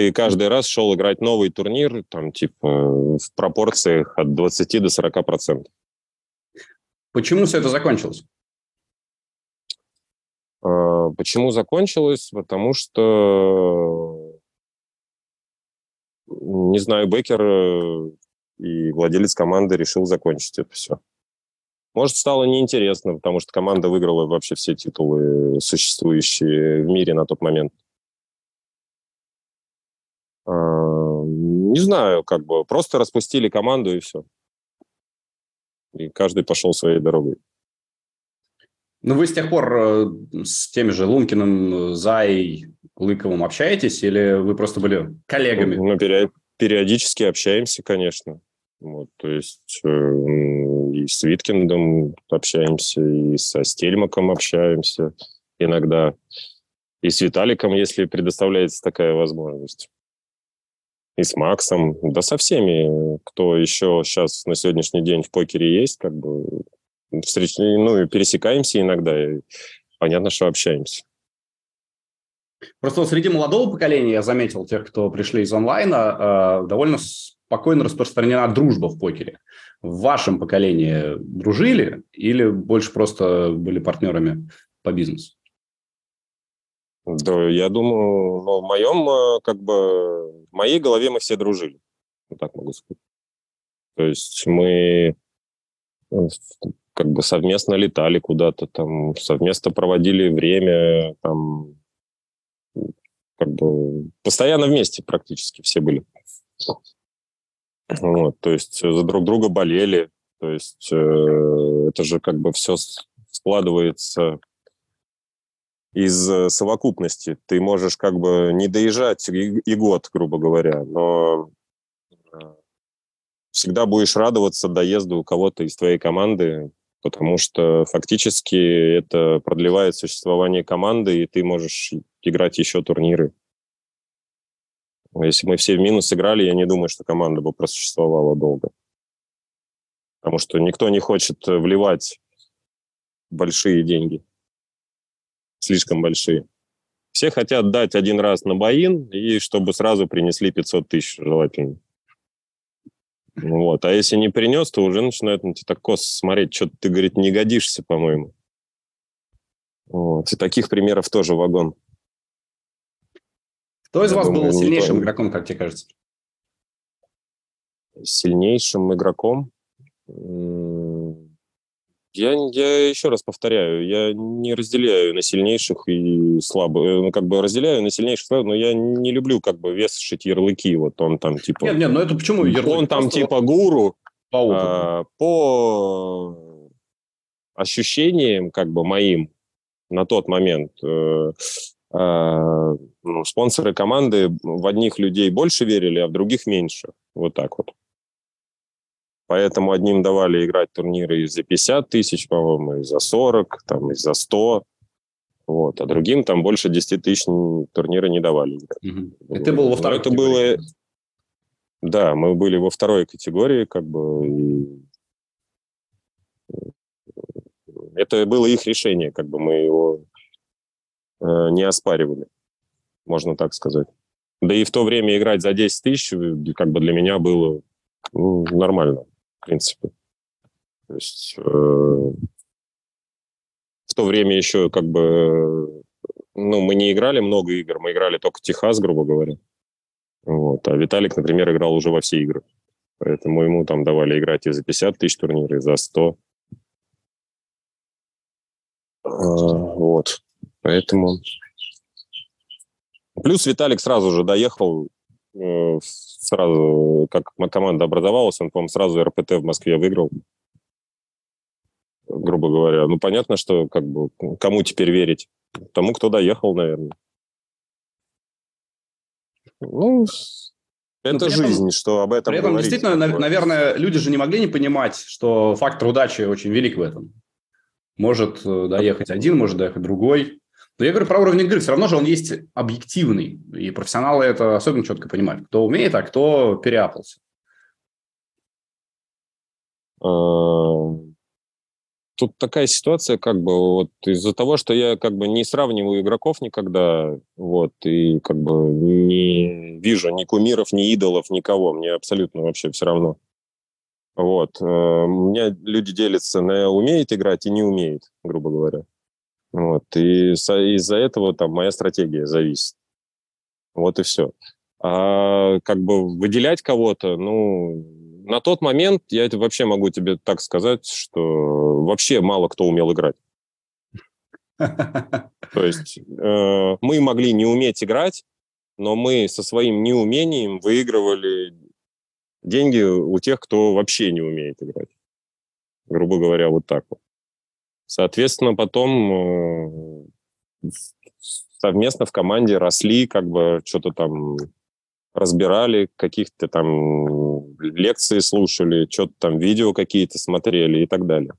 Ты каждый раз шел играть новый турнир, там, типа, в пропорциях от 20 до 40 процентов. Почему все это закончилось? А, почему закончилось? Потому что, не знаю, Бекер э, и владелец команды решил закончить это все. Может, стало неинтересно, потому что команда выиграла вообще все титулы, существующие в мире на тот момент. Не знаю, как бы просто распустили команду и все. И каждый пошел своей дорогой. Ну, вы с тех пор э, с теми же Лункиным, Зай, Лыковым общаетесь или вы просто были коллегами? Ну, периодически общаемся, конечно. Вот, то есть э, и с Виткиндом общаемся, и со Стельмаком общаемся иногда, и с Виталиком, если предоставляется такая возможность. И с Максом, да со всеми, кто еще сейчас на сегодняшний день в покере есть, как бы встреч... ну, пересекаемся иногда, и понятно, что общаемся. Просто среди молодого поколения я заметил, тех, кто пришли из онлайна, э, довольно спокойно распространена дружба в покере. В вашем поколении дружили или больше просто были партнерами по бизнесу? Да, я думаю, ну, в моем, э, как бы, в моей голове мы все дружили. Вот так могу сказать. То есть мы э, как бы совместно летали куда-то, там, совместно проводили время, там, как бы постоянно вместе практически все были. Вот, то есть за друг друга болели, то есть э, это же как бы все складывается из э, совокупности. Ты можешь как бы не доезжать и, год, грубо говоря, но э, всегда будешь радоваться доезду кого-то из твоей команды, потому что фактически это продлевает существование команды, и ты можешь играть еще турниры. Если мы все в минус играли, я не думаю, что команда бы просуществовала долго. Потому что никто не хочет вливать большие деньги. Слишком большие. Все хотят дать один раз на боин, и чтобы сразу принесли 500 тысяч желательно. Вот. А если не принес, то уже начинают на тебя так кос смотреть, что ты, говорит, не годишься, по-моему. Вот. И таких примеров тоже вагон. Кто из Я вас думаю, был сильнейшим не... игроком, как тебе кажется? Сильнейшим игроком? Я, я еще раз повторяю, я не разделяю на сильнейших и слабых. Э, ну, как бы разделяю на сильнейших слабых, но я не люблю как бы вешать ярлыки. Вот он там типа... Нет, нет, ну это почему ярлык? Он там Просто типа гуру. По, а, по ощущениям как бы моим на тот момент э, э, ну, спонсоры команды в одних людей больше верили, а в других меньше. Вот так вот. Поэтому одним давали играть турниры и за 50 тысяч, по-моему, и за 40, там, и за 100. Вот. А другим там больше 10 тысяч турниры не давали. Угу. И ты был во второй Но это было... Да, мы были во второй категории, как бы, это было их решение, как бы мы его э, не оспаривали, можно так сказать. Да и в то время играть за 10 тысяч, э, как бы для меня было ну, нормально в принципе. То есть э, в то время еще как бы, ну, мы не играли много игр, мы играли только Техас, грубо говоря. Вот. А Виталик, например, играл уже во все игры. Поэтому ему там давали играть и за 50 тысяч турниров, и за 100. А, вот. Поэтому... Плюс Виталик сразу же доехал Э, сразу, как команда образовалась, он, по-моему, сразу РПТ в Москве выиграл, грубо говоря. Ну, понятно, что как бы кому теперь верить? Тому, кто доехал, наверное. Ну, это ну, жизнь, этом, что об этом При этом, говорить. действительно, наверное, люди же не могли не понимать, что фактор удачи очень велик в этом. Может э, доехать один, может доехать другой. Но я говорю про уровень игры. Все равно же он есть объективный. И профессионалы это особенно четко понимают. Кто умеет, а кто переапался. А, тут такая ситуация, как бы, вот из-за того, что я как бы не сравниваю игроков никогда, вот, и как бы не вижу ни кумиров, ни идолов, никого, мне абсолютно вообще все равно. Вот. Э, у меня люди делятся на умеет играть и не умеет, грубо говоря. Вот, и из-за этого там моя стратегия зависит. Вот и все. А как бы выделять кого-то, ну, на тот момент я вообще могу тебе так сказать, что вообще мало кто умел играть. То есть э, мы могли не уметь играть, но мы со своим неумением выигрывали деньги у тех, кто вообще не умеет играть. Грубо говоря, вот так вот. Соответственно, потом э, совместно в команде росли, как бы что-то там разбирали, каких-то там лекции слушали, что-то там видео какие-то смотрели и так далее.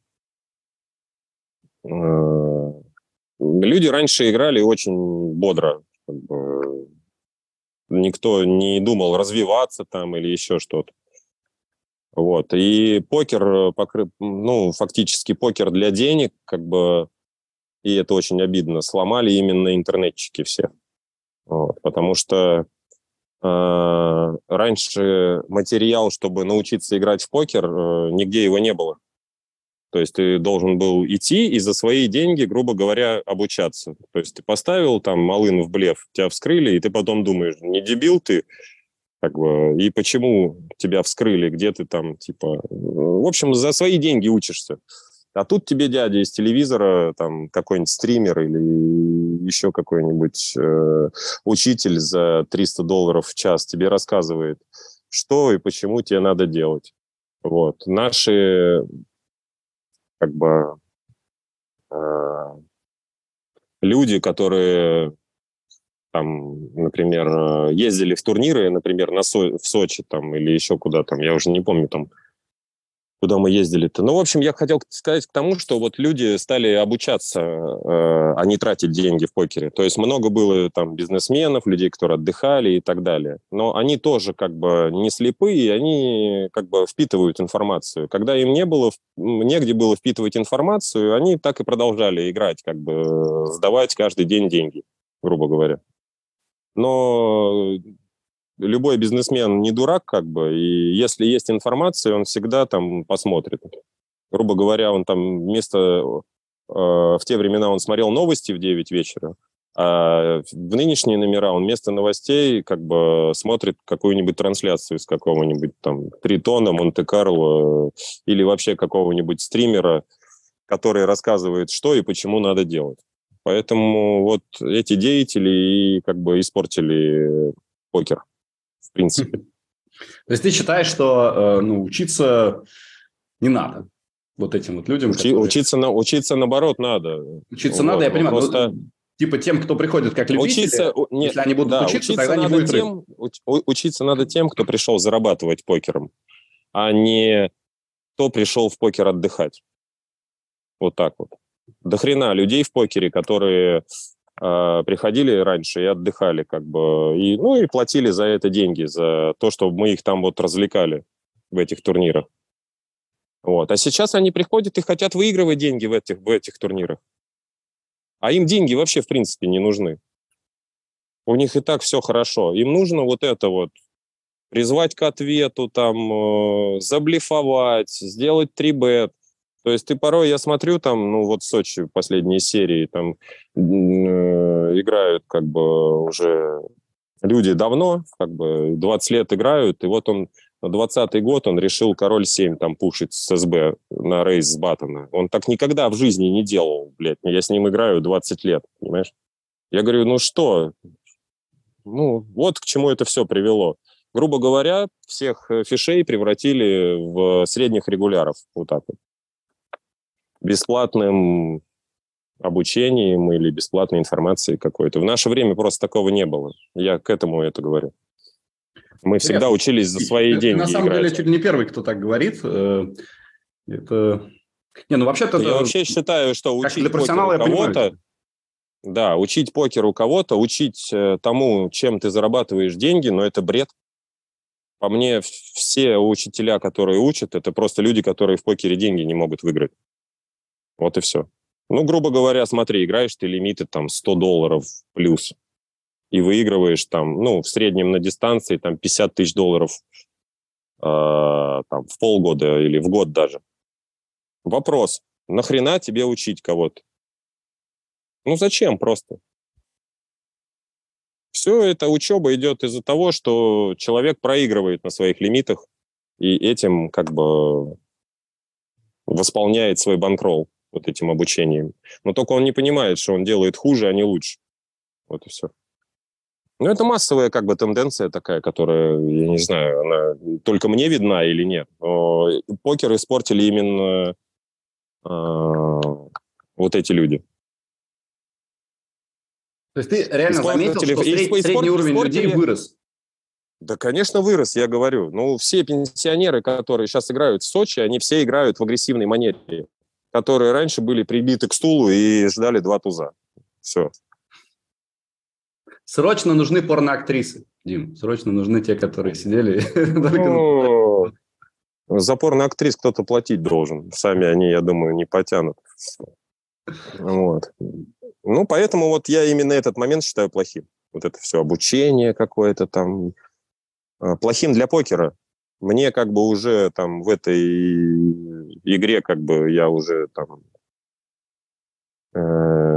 Э, люди раньше играли очень бодро. Никто не думал развиваться там или еще что-то. Вот. И покер, э, ну, фактически покер для денег, как бы, и это очень обидно, сломали именно интернетчики все. Вот. Потому что э, раньше материал, чтобы научиться играть в покер, э, нигде его не было. То есть ты должен был идти и за свои деньги, грубо говоря, обучаться. То есть ты поставил там малын в блеф, тебя вскрыли, и ты потом думаешь, не дебил ты, как бы, и почему тебя вскрыли, где ты там, типа... В общем, за свои деньги учишься. А тут тебе дядя из телевизора, там, какой-нибудь стример или еще какой-нибудь э, учитель за 300 долларов в час тебе рассказывает, что и почему тебе надо делать. Вот. Наши, как бы, э, люди, которые там, например, э, ездили в турниры, например, на Со в Сочи там или еще куда там, я уже не помню там, куда мы ездили-то. Ну, в общем, я хотел сказать к тому, что вот люди стали обучаться, э, а не тратить деньги в покере. То есть много было там бизнесменов, людей, которые отдыхали и так далее. Но они тоже как бы не слепые, они как бы впитывают информацию. Когда им не было, негде было впитывать информацию, они так и продолжали играть, как бы сдавать каждый день деньги, грубо говоря но любой бизнесмен не дурак, как бы, и если есть информация, он всегда там посмотрит. Грубо говоря, он там вместо... Э, в те времена он смотрел новости в 9 вечера, а в нынешние номера он вместо новостей как бы смотрит какую-нибудь трансляцию из какого-нибудь там Тритона, Монте-Карло или вообще какого-нибудь стримера, который рассказывает, что и почему надо делать. Поэтому вот эти деятели и как бы испортили покер, в принципе. То есть ты считаешь, что э, ну, учиться не надо вот этим вот людям? Учи, которые... учиться, на, учиться наоборот надо. Учиться вот, надо, я понимаю. Просто... Но, типа тем, кто приходит как любители, учиться, нет, если они будут да, учиться, учиться тогда не будет тем, уч, Учиться надо тем, кто пришел зарабатывать покером, а не кто пришел в покер отдыхать. Вот так вот. До хрена людей в покере, которые э, приходили раньше и отдыхали, как бы, и, ну и платили за это деньги, за то, чтобы мы их там вот развлекали в этих турнирах. Вот. А сейчас они приходят и хотят выигрывать деньги в этих, в этих турнирах. А им деньги вообще, в принципе, не нужны. У них и так все хорошо. Им нужно вот это вот призвать к ответу, там, э, заблифовать, сделать трибет. То есть ты порой, я смотрю там, ну вот в Сочи последние серии, там э, играют как бы уже люди давно, как бы 20 лет играют, и вот он на 20 год он решил король 7 там пушить с СБ на рейс с Баттона. Он так никогда в жизни не делал, блядь. Я с ним играю 20 лет, понимаешь? Я говорю, ну что? Ну, вот к чему это все привело. Грубо говоря, всех э, фишей превратили в средних регуляров. Вот так вот. Бесплатным обучением или бесплатной информацией какой-то. В наше время просто такого не было. Я к этому это говорю. Мы всегда учились за свои деньги На самом играть. деле, чуть ли не первый, кто так говорит. Э, это... Не, ну вообще-то... Я это... вообще считаю, что учить для профессионала кого-то... Да, учить покер у кого-то, учить э, тому, чем ты зарабатываешь деньги, но это бред. По мне, все учителя, которые учат, это просто люди, которые в покере деньги не могут выиграть. Вот и все. Ну, грубо говоря, смотри, играешь ты лимиты там 100 долларов плюс и выигрываешь там, ну, в среднем на дистанции там 50 тысяч долларов э, там, в полгода или в год даже. Вопрос, нахрена тебе учить кого-то? Ну, зачем просто? Все это учеба идет из-за того, что человек проигрывает на своих лимитах и этим как бы восполняет свой банкролл вот этим обучением. Но только он не понимает, что он делает хуже, а не лучше. Вот и все. Ну, это массовая как бы тенденция такая, которая, я не знаю, она только мне видна или нет. Но покер испортили именно э, вот эти люди. То есть ты реально заметил, что сред, спорт, средний уровень спортили... людей вырос? Да, конечно, вырос, я говорю. Ну, все пенсионеры, которые сейчас играют в Сочи, они все играют в агрессивной манере, которые раньше были прибиты к стулу и ждали два туза. Все. Срочно нужны порноактрисы, Дим. Срочно нужны те, которые сидели. Ну, за порноактрис кто-то платить должен. Сами они, я думаю, не потянут. Вот. Ну, поэтому вот я именно этот момент считаю плохим. Вот это все обучение какое-то там. А, плохим для покера. Мне как бы уже там в этой игре как бы я уже там э,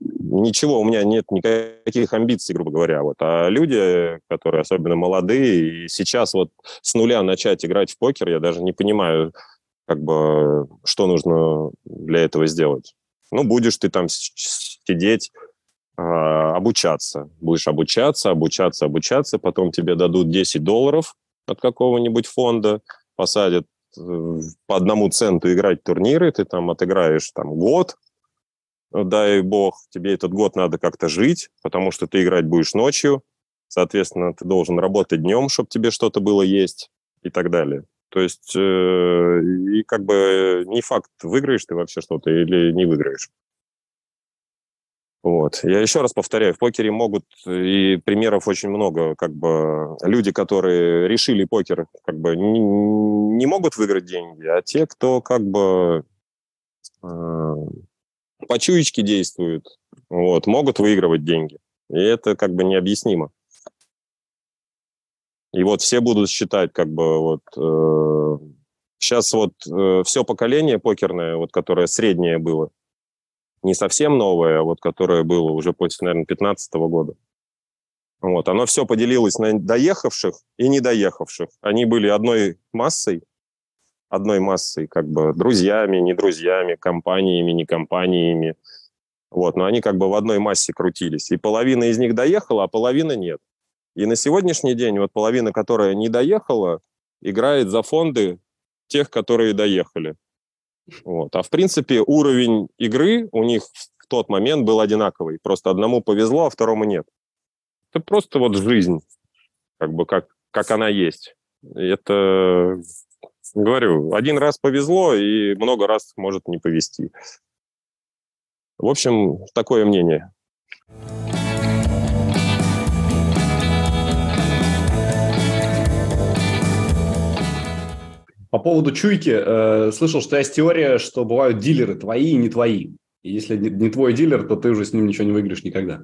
ничего, у меня нет никаких амбиций, грубо говоря. Вот. А люди, которые особенно молодые, и сейчас вот с нуля начать играть в покер, я даже не понимаю, как бы, что нужно для этого сделать. Ну, будешь ты там сидеть, э, обучаться. Будешь обучаться, обучаться, обучаться, потом тебе дадут 10 долларов от какого-нибудь фонда, посадят э, по одному центу играть турниры, ты там отыграешь там год, ну, дай бог, тебе этот год надо как-то жить, потому что ты играть будешь ночью, соответственно, ты должен работать днем, чтобы тебе что-то было есть и так далее. То есть, э, и как бы не факт, выиграешь ты вообще что-то или не выиграешь. Вот. Я еще раз повторяю, в покере могут, и примеров очень много, как бы люди, которые решили покер, как бы не, не могут выиграть деньги, а те, кто как бы э, по чуечке действуют, вот, могут выигрывать деньги. И это как бы необъяснимо. И вот все будут считать, как бы вот э, сейчас вот э, все поколение покерное, вот которое среднее было, не совсем новое, а вот которое было уже после, наверное, 15 года. Вот, оно все поделилось на доехавших и недоехавших. Они были одной массой, одной массой, как бы друзьями, не друзьями, компаниями, не компаниями. Вот, но они как бы в одной массе крутились. И половина из них доехала, а половина нет. И на сегодняшний день вот половина, которая не доехала, играет за фонды тех, которые доехали. Вот. А в принципе уровень игры у них в тот момент был одинаковый. Просто одному повезло, а второму нет. Это просто вот жизнь, как бы как, как она есть. Это, говорю, один раз повезло, и много раз может не повезти. В общем, такое мнение. По поводу чуйки, э, слышал, что есть теория, что бывают дилеры твои и не твои. И если не твой дилер, то ты уже с ним ничего не выиграешь никогда.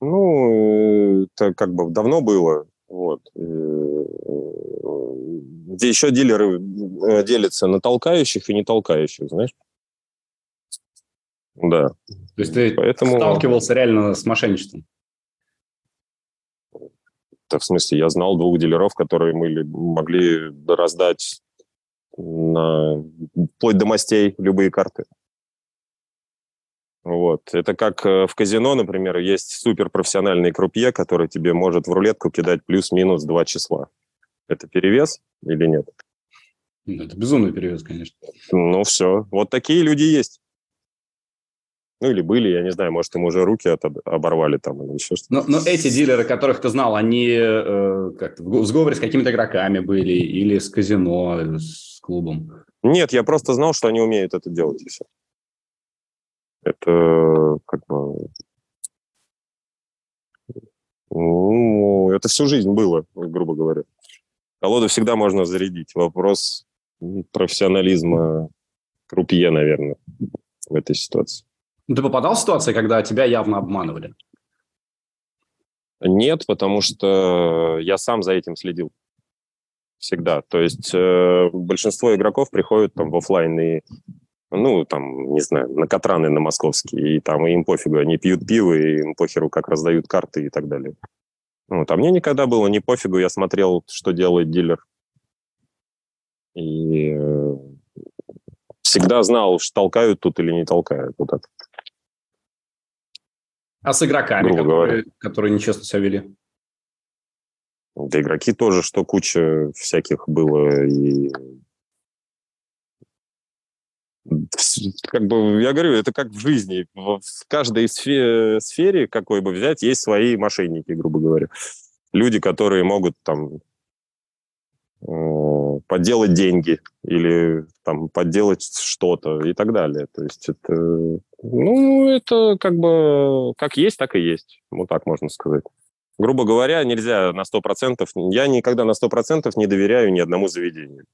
Ну, это как бы давно было. Вот. Э, где еще дилеры э, делятся на толкающих и не толкающих, знаешь? Да. То есть ты Поэтому... сталкивался реально с мошенничеством? В смысле, я знал двух дилеров, которые мы могли раздать на, вплоть до мастей любые карты. Вот. Это как э, в казино, например, есть суперпрофессиональный крупье, который тебе может в рулетку кидать плюс-минус два числа. Это перевес или нет? Ну, это безумный перевес, конечно. Ну, все. Вот такие люди есть. Ну, или были, я не знаю, может, им уже руки от, оборвали там или еще что-то. Но, но эти дилеры, которых ты знал, они э, как в сговоре с какими-то игроками были или с казино, с клубом? Нет, я просто знал, что они умеют это делать, и все. Это как бы... Ну, это всю жизнь было, грубо говоря. Колоду всегда можно зарядить. Вопрос профессионализма крупье, наверное, в этой ситуации. Ну, ты попадал в ситуации, когда тебя явно обманывали? Нет, потому что я сам за этим следил. Всегда. То есть э, большинство игроков приходят там в офлайн и, ну, там, не знаю, на Катраны, на московские, и там им пофигу, они пьют пиво, и им похеру, как раздают карты и так далее. Вот. А мне никогда было не пофигу, я смотрел, что делает дилер. И э, всегда знал, что толкают тут или не толкают. Вот это. А с игроками, которые, которые нечестно себя вели? Да игроки тоже, что куча всяких было. И как бы, я говорю, это как в жизни. В каждой сфере, какой бы взять, есть свои мошенники, грубо говоря. Люди, которые могут там э, подделать деньги или там подделать что-то и так далее. То есть это ну, это как бы как есть, так и есть. Вот так можно сказать. Грубо говоря, нельзя на 100%... Я никогда на 100% не доверяю ни одному заведению.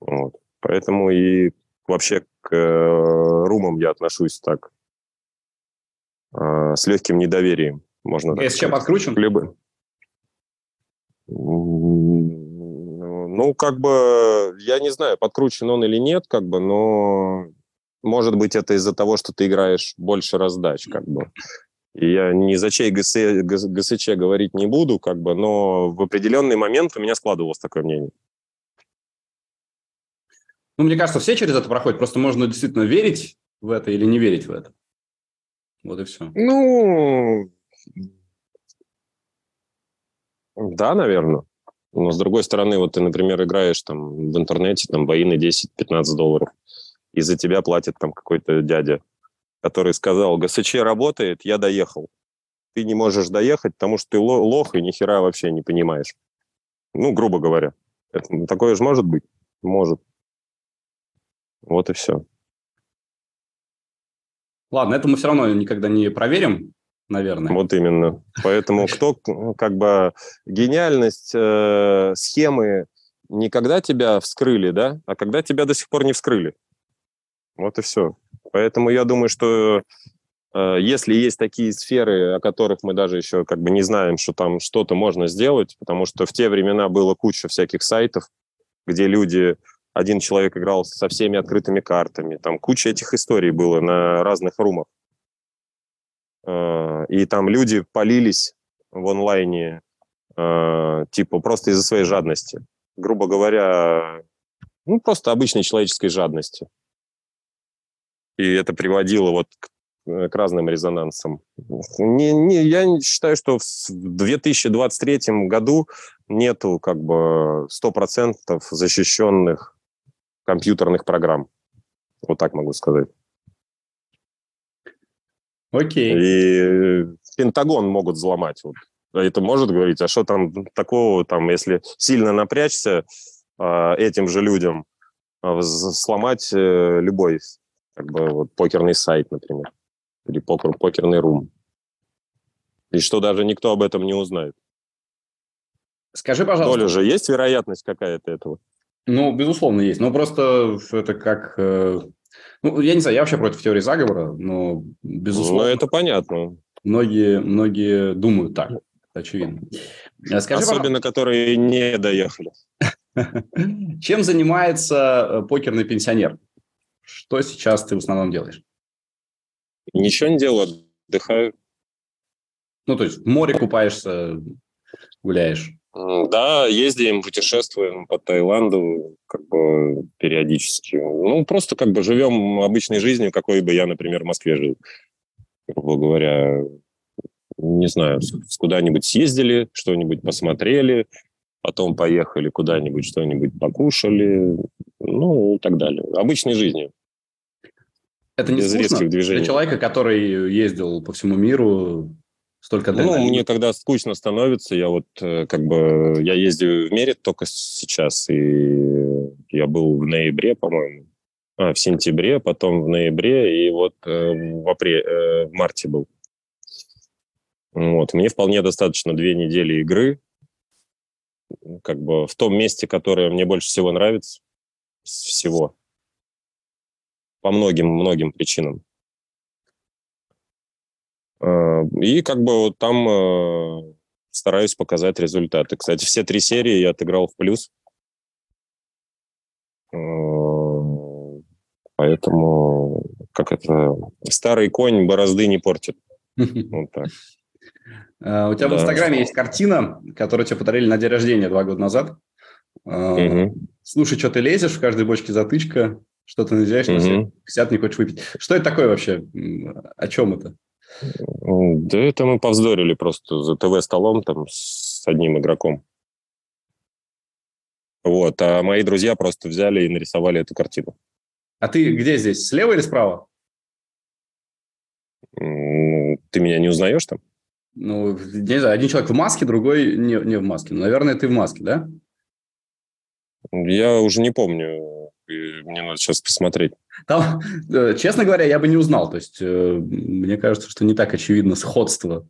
Вот. Поэтому и вообще к э, румам я отношусь так э, с легким недоверием, можно так Если подкручен? Либо... Ну, как бы, я не знаю, подкручен он или нет, как бы, но может быть, это из-за того, что ты играешь больше раздач, как бы. Я ни за чей ГС, ГСЧ говорить не буду, как бы, но в определенный момент у меня складывалось такое мнение. Ну, мне кажется, все через это проходят. Просто можно действительно верить в это или не верить в это. Вот и все. Ну, да, наверное. Но с другой стороны, вот ты, например, играешь там в интернете, там бои на 10-15 долларов и за тебя платит там какой-то дядя, который сказал, ГСЧ работает, я доехал. Ты не можешь доехать, потому что ты лох и ни хера вообще не понимаешь. Ну, грубо говоря. Это, ну, такое же может быть? Может. Вот и все. Ладно, это мы все равно никогда не проверим, наверное. Вот именно. Поэтому кто, как бы, гениальность э, схемы не когда тебя вскрыли, да, а когда тебя до сих пор не вскрыли. Вот и все. Поэтому я думаю, что э, если есть такие сферы, о которых мы даже еще как бы не знаем, что там что-то можно сделать, потому что в те времена было куча всяких сайтов, где люди, один человек играл со всеми открытыми картами, там куча этих историй было на разных румах. Э, и там люди полились в онлайне, э, типа просто из-за своей жадности. грубо говоря, ну, просто обычной человеческой жадности. И это приводило вот к, э, к разным резонансам. Не, не, я считаю, что в 2023 году нету как бы 100% защищенных компьютерных программ. Вот так могу сказать. Окей. И Пентагон могут взломать. Вот. Это может говорить, а что там такого, там, если сильно напрячься э, этим же людям, сломать э, любой как бы, вот, покерный сайт, например, или покер, покерный рум. И что даже никто об этом не узнает. Скажи, пожалуйста. Доля же есть вероятность какая-то этого? Ну, безусловно, есть. Но просто это как... Э, ну, я не знаю, я вообще против теории заговора, но, безусловно... Ну, это понятно. Многие, многие думают так, очевидно. А скажи, Особенно, которые не доехали. Чем занимается э, покерный пенсионер? Что сейчас ты в основном делаешь? Ничего не делаю, отдыхаю. Ну, то есть в море купаешься, гуляешь? Да, ездим, путешествуем по Таиланду как бы периодически. Ну, просто как бы живем обычной жизнью, какой бы я, например, в Москве жил. Грубо говоря, не знаю, куда-нибудь съездили, что-нибудь посмотрели, потом поехали куда-нибудь, что-нибудь покушали, ну и так далее. Обычной жизнью. Это не Без скучно для человека, который ездил по всему миру, столько Ну, мне когда скучно становится, я вот э, как бы, я ездил в Мерит только сейчас, и я был в ноябре, по-моему, а, в сентябре, потом в ноябре, и вот э, в, апреле, э, в марте был. Вот, мне вполне достаточно две недели игры, как бы в том месте, которое мне больше всего нравится, всего, по многим-многим причинам. Э, и как бы вот там э, стараюсь показать результаты. Кстати, все три серии я отыграл в плюс. Э, поэтому, как это, старый конь борозды не портит. Вот так. У тебя в Инстаграме есть картина, которую тебе подарили на день рождения два года назад. Слушай, что ты лезешь, в каждой бочке затычка, что ты надеваешь, угу. не хочешь выпить. Что это такое вообще? О чем это? Да это мы повздорили просто за ТВ-столом там с одним игроком. Вот, а мои друзья просто взяли и нарисовали эту картину. А ты где здесь, слева или справа? Ты меня не узнаешь там? Ну, не знаю, один человек в маске, другой не, не в маске. Наверное, ты в маске, да? Я уже не помню мне надо сейчас посмотреть. Там, э, честно говоря, я бы не узнал. То есть, э, мне кажется, что не так очевидно сходство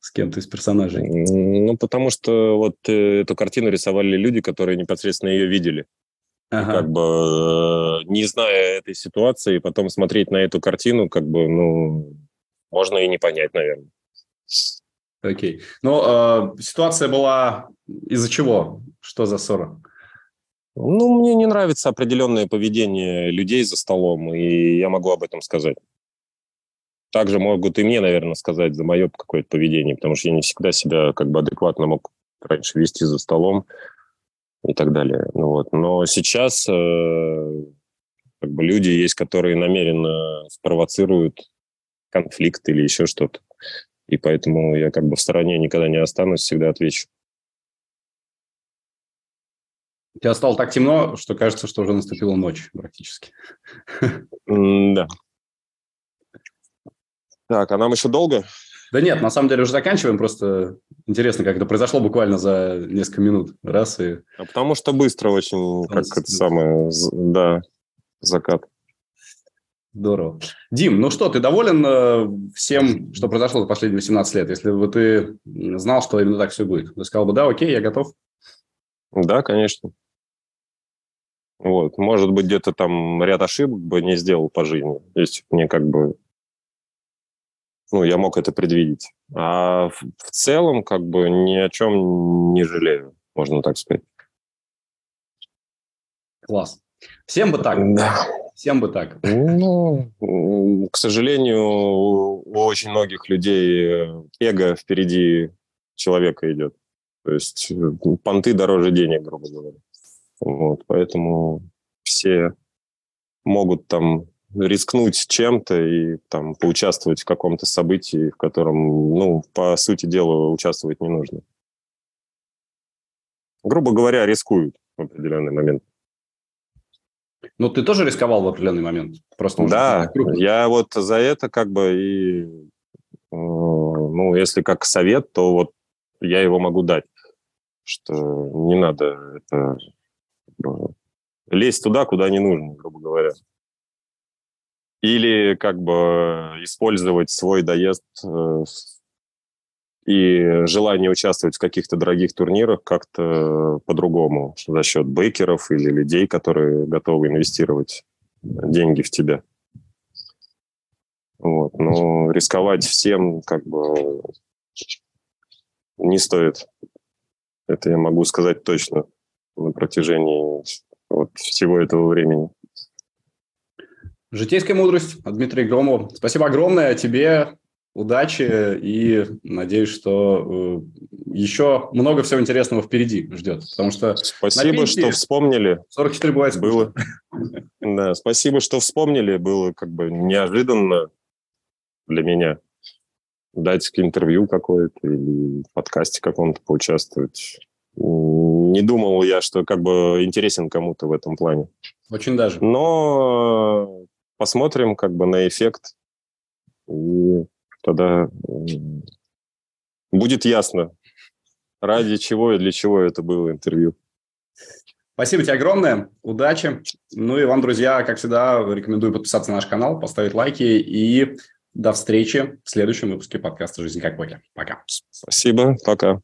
с кем-то из персонажей. Ну, потому что вот э, эту картину рисовали люди, которые непосредственно ее видели. Ага. Как бы, не зная этой ситуации, потом смотреть на эту картину, как бы, ну, можно и не понять, наверное. Окей. Ну, э, ситуация была из-за чего? Что за ссора? Ну, мне не нравится определенное поведение людей за столом, и я могу об этом сказать. Также могут и мне, наверное, сказать за мое какое-то поведение, потому что я не всегда себя как бы адекватно мог раньше вести за столом и так далее. Ну, вот. Но сейчас э, как бы люди есть, которые намеренно спровоцируют конфликт или еще что-то. И поэтому я как бы в стороне никогда не останусь, всегда отвечу. Тебя стало так темно, что кажется, что уже наступила ночь практически. Да. Так, а нам еще долго? Да нет, на самом деле уже заканчиваем, просто интересно, как это произошло буквально за несколько минут. Раз и... А потому что быстро очень, как это самое, да, закат. Здорово. Дим, ну что, ты доволен э, всем, что произошло за последние 18 лет? Если бы ты знал, что именно так все будет, ты сказал бы, да, окей, я готов? Да, конечно. Вот. Может быть, где-то там ряд ошибок бы не сделал по жизни. То есть мне как бы... Ну, я мог это предвидеть. А в, в целом, как бы, ни о чем не жалею, можно так сказать. Класс. Всем бы так. Да. Всем бы так. Ну, к сожалению, у очень многих людей эго впереди человека идет. То есть понты дороже денег, грубо говоря. Вот, поэтому все могут там рискнуть чем-то и там поучаствовать в каком-то событии, в котором, ну, по сути дела, участвовать не нужно. Грубо говоря, рискуют в определенный момент. Ну, ты тоже рисковал в определенный момент? Просто да, я вот за это как бы и, э, ну, если как совет, то вот я его могу дать, что не надо это, лезть туда, куда не нужно, грубо говоря. Или как бы использовать свой доезд э, и желание участвовать в каких-то дорогих турнирах как-то по-другому за счет бейкеров или людей, которые готовы инвестировать деньги в тебя. Вот. Но рисковать всем как бы не стоит. Это я могу сказать точно на протяжении вот всего этого времени. Житейская мудрость от Дмитрия Громова. Спасибо огромное тебе удачи и надеюсь, что э, еще много всего интересного впереди ждет. Потому что спасибо, что вспомнили. 44 бывает было. Да, спасибо, что вспомнили. Было как бы неожиданно для меня дать интервью какое-то или в подкасте каком-то поучаствовать. Не думал я, что как бы интересен кому-то в этом плане. Очень даже. Но посмотрим как бы на эффект. И тогда будет ясно, ради чего и для чего это было интервью. Спасибо тебе огромное, удачи. Ну и вам, друзья, как всегда, рекомендую подписаться на наш канал, поставить лайки и до встречи в следующем выпуске подкаста «Жизнь как покер». Пока. Спасибо, пока.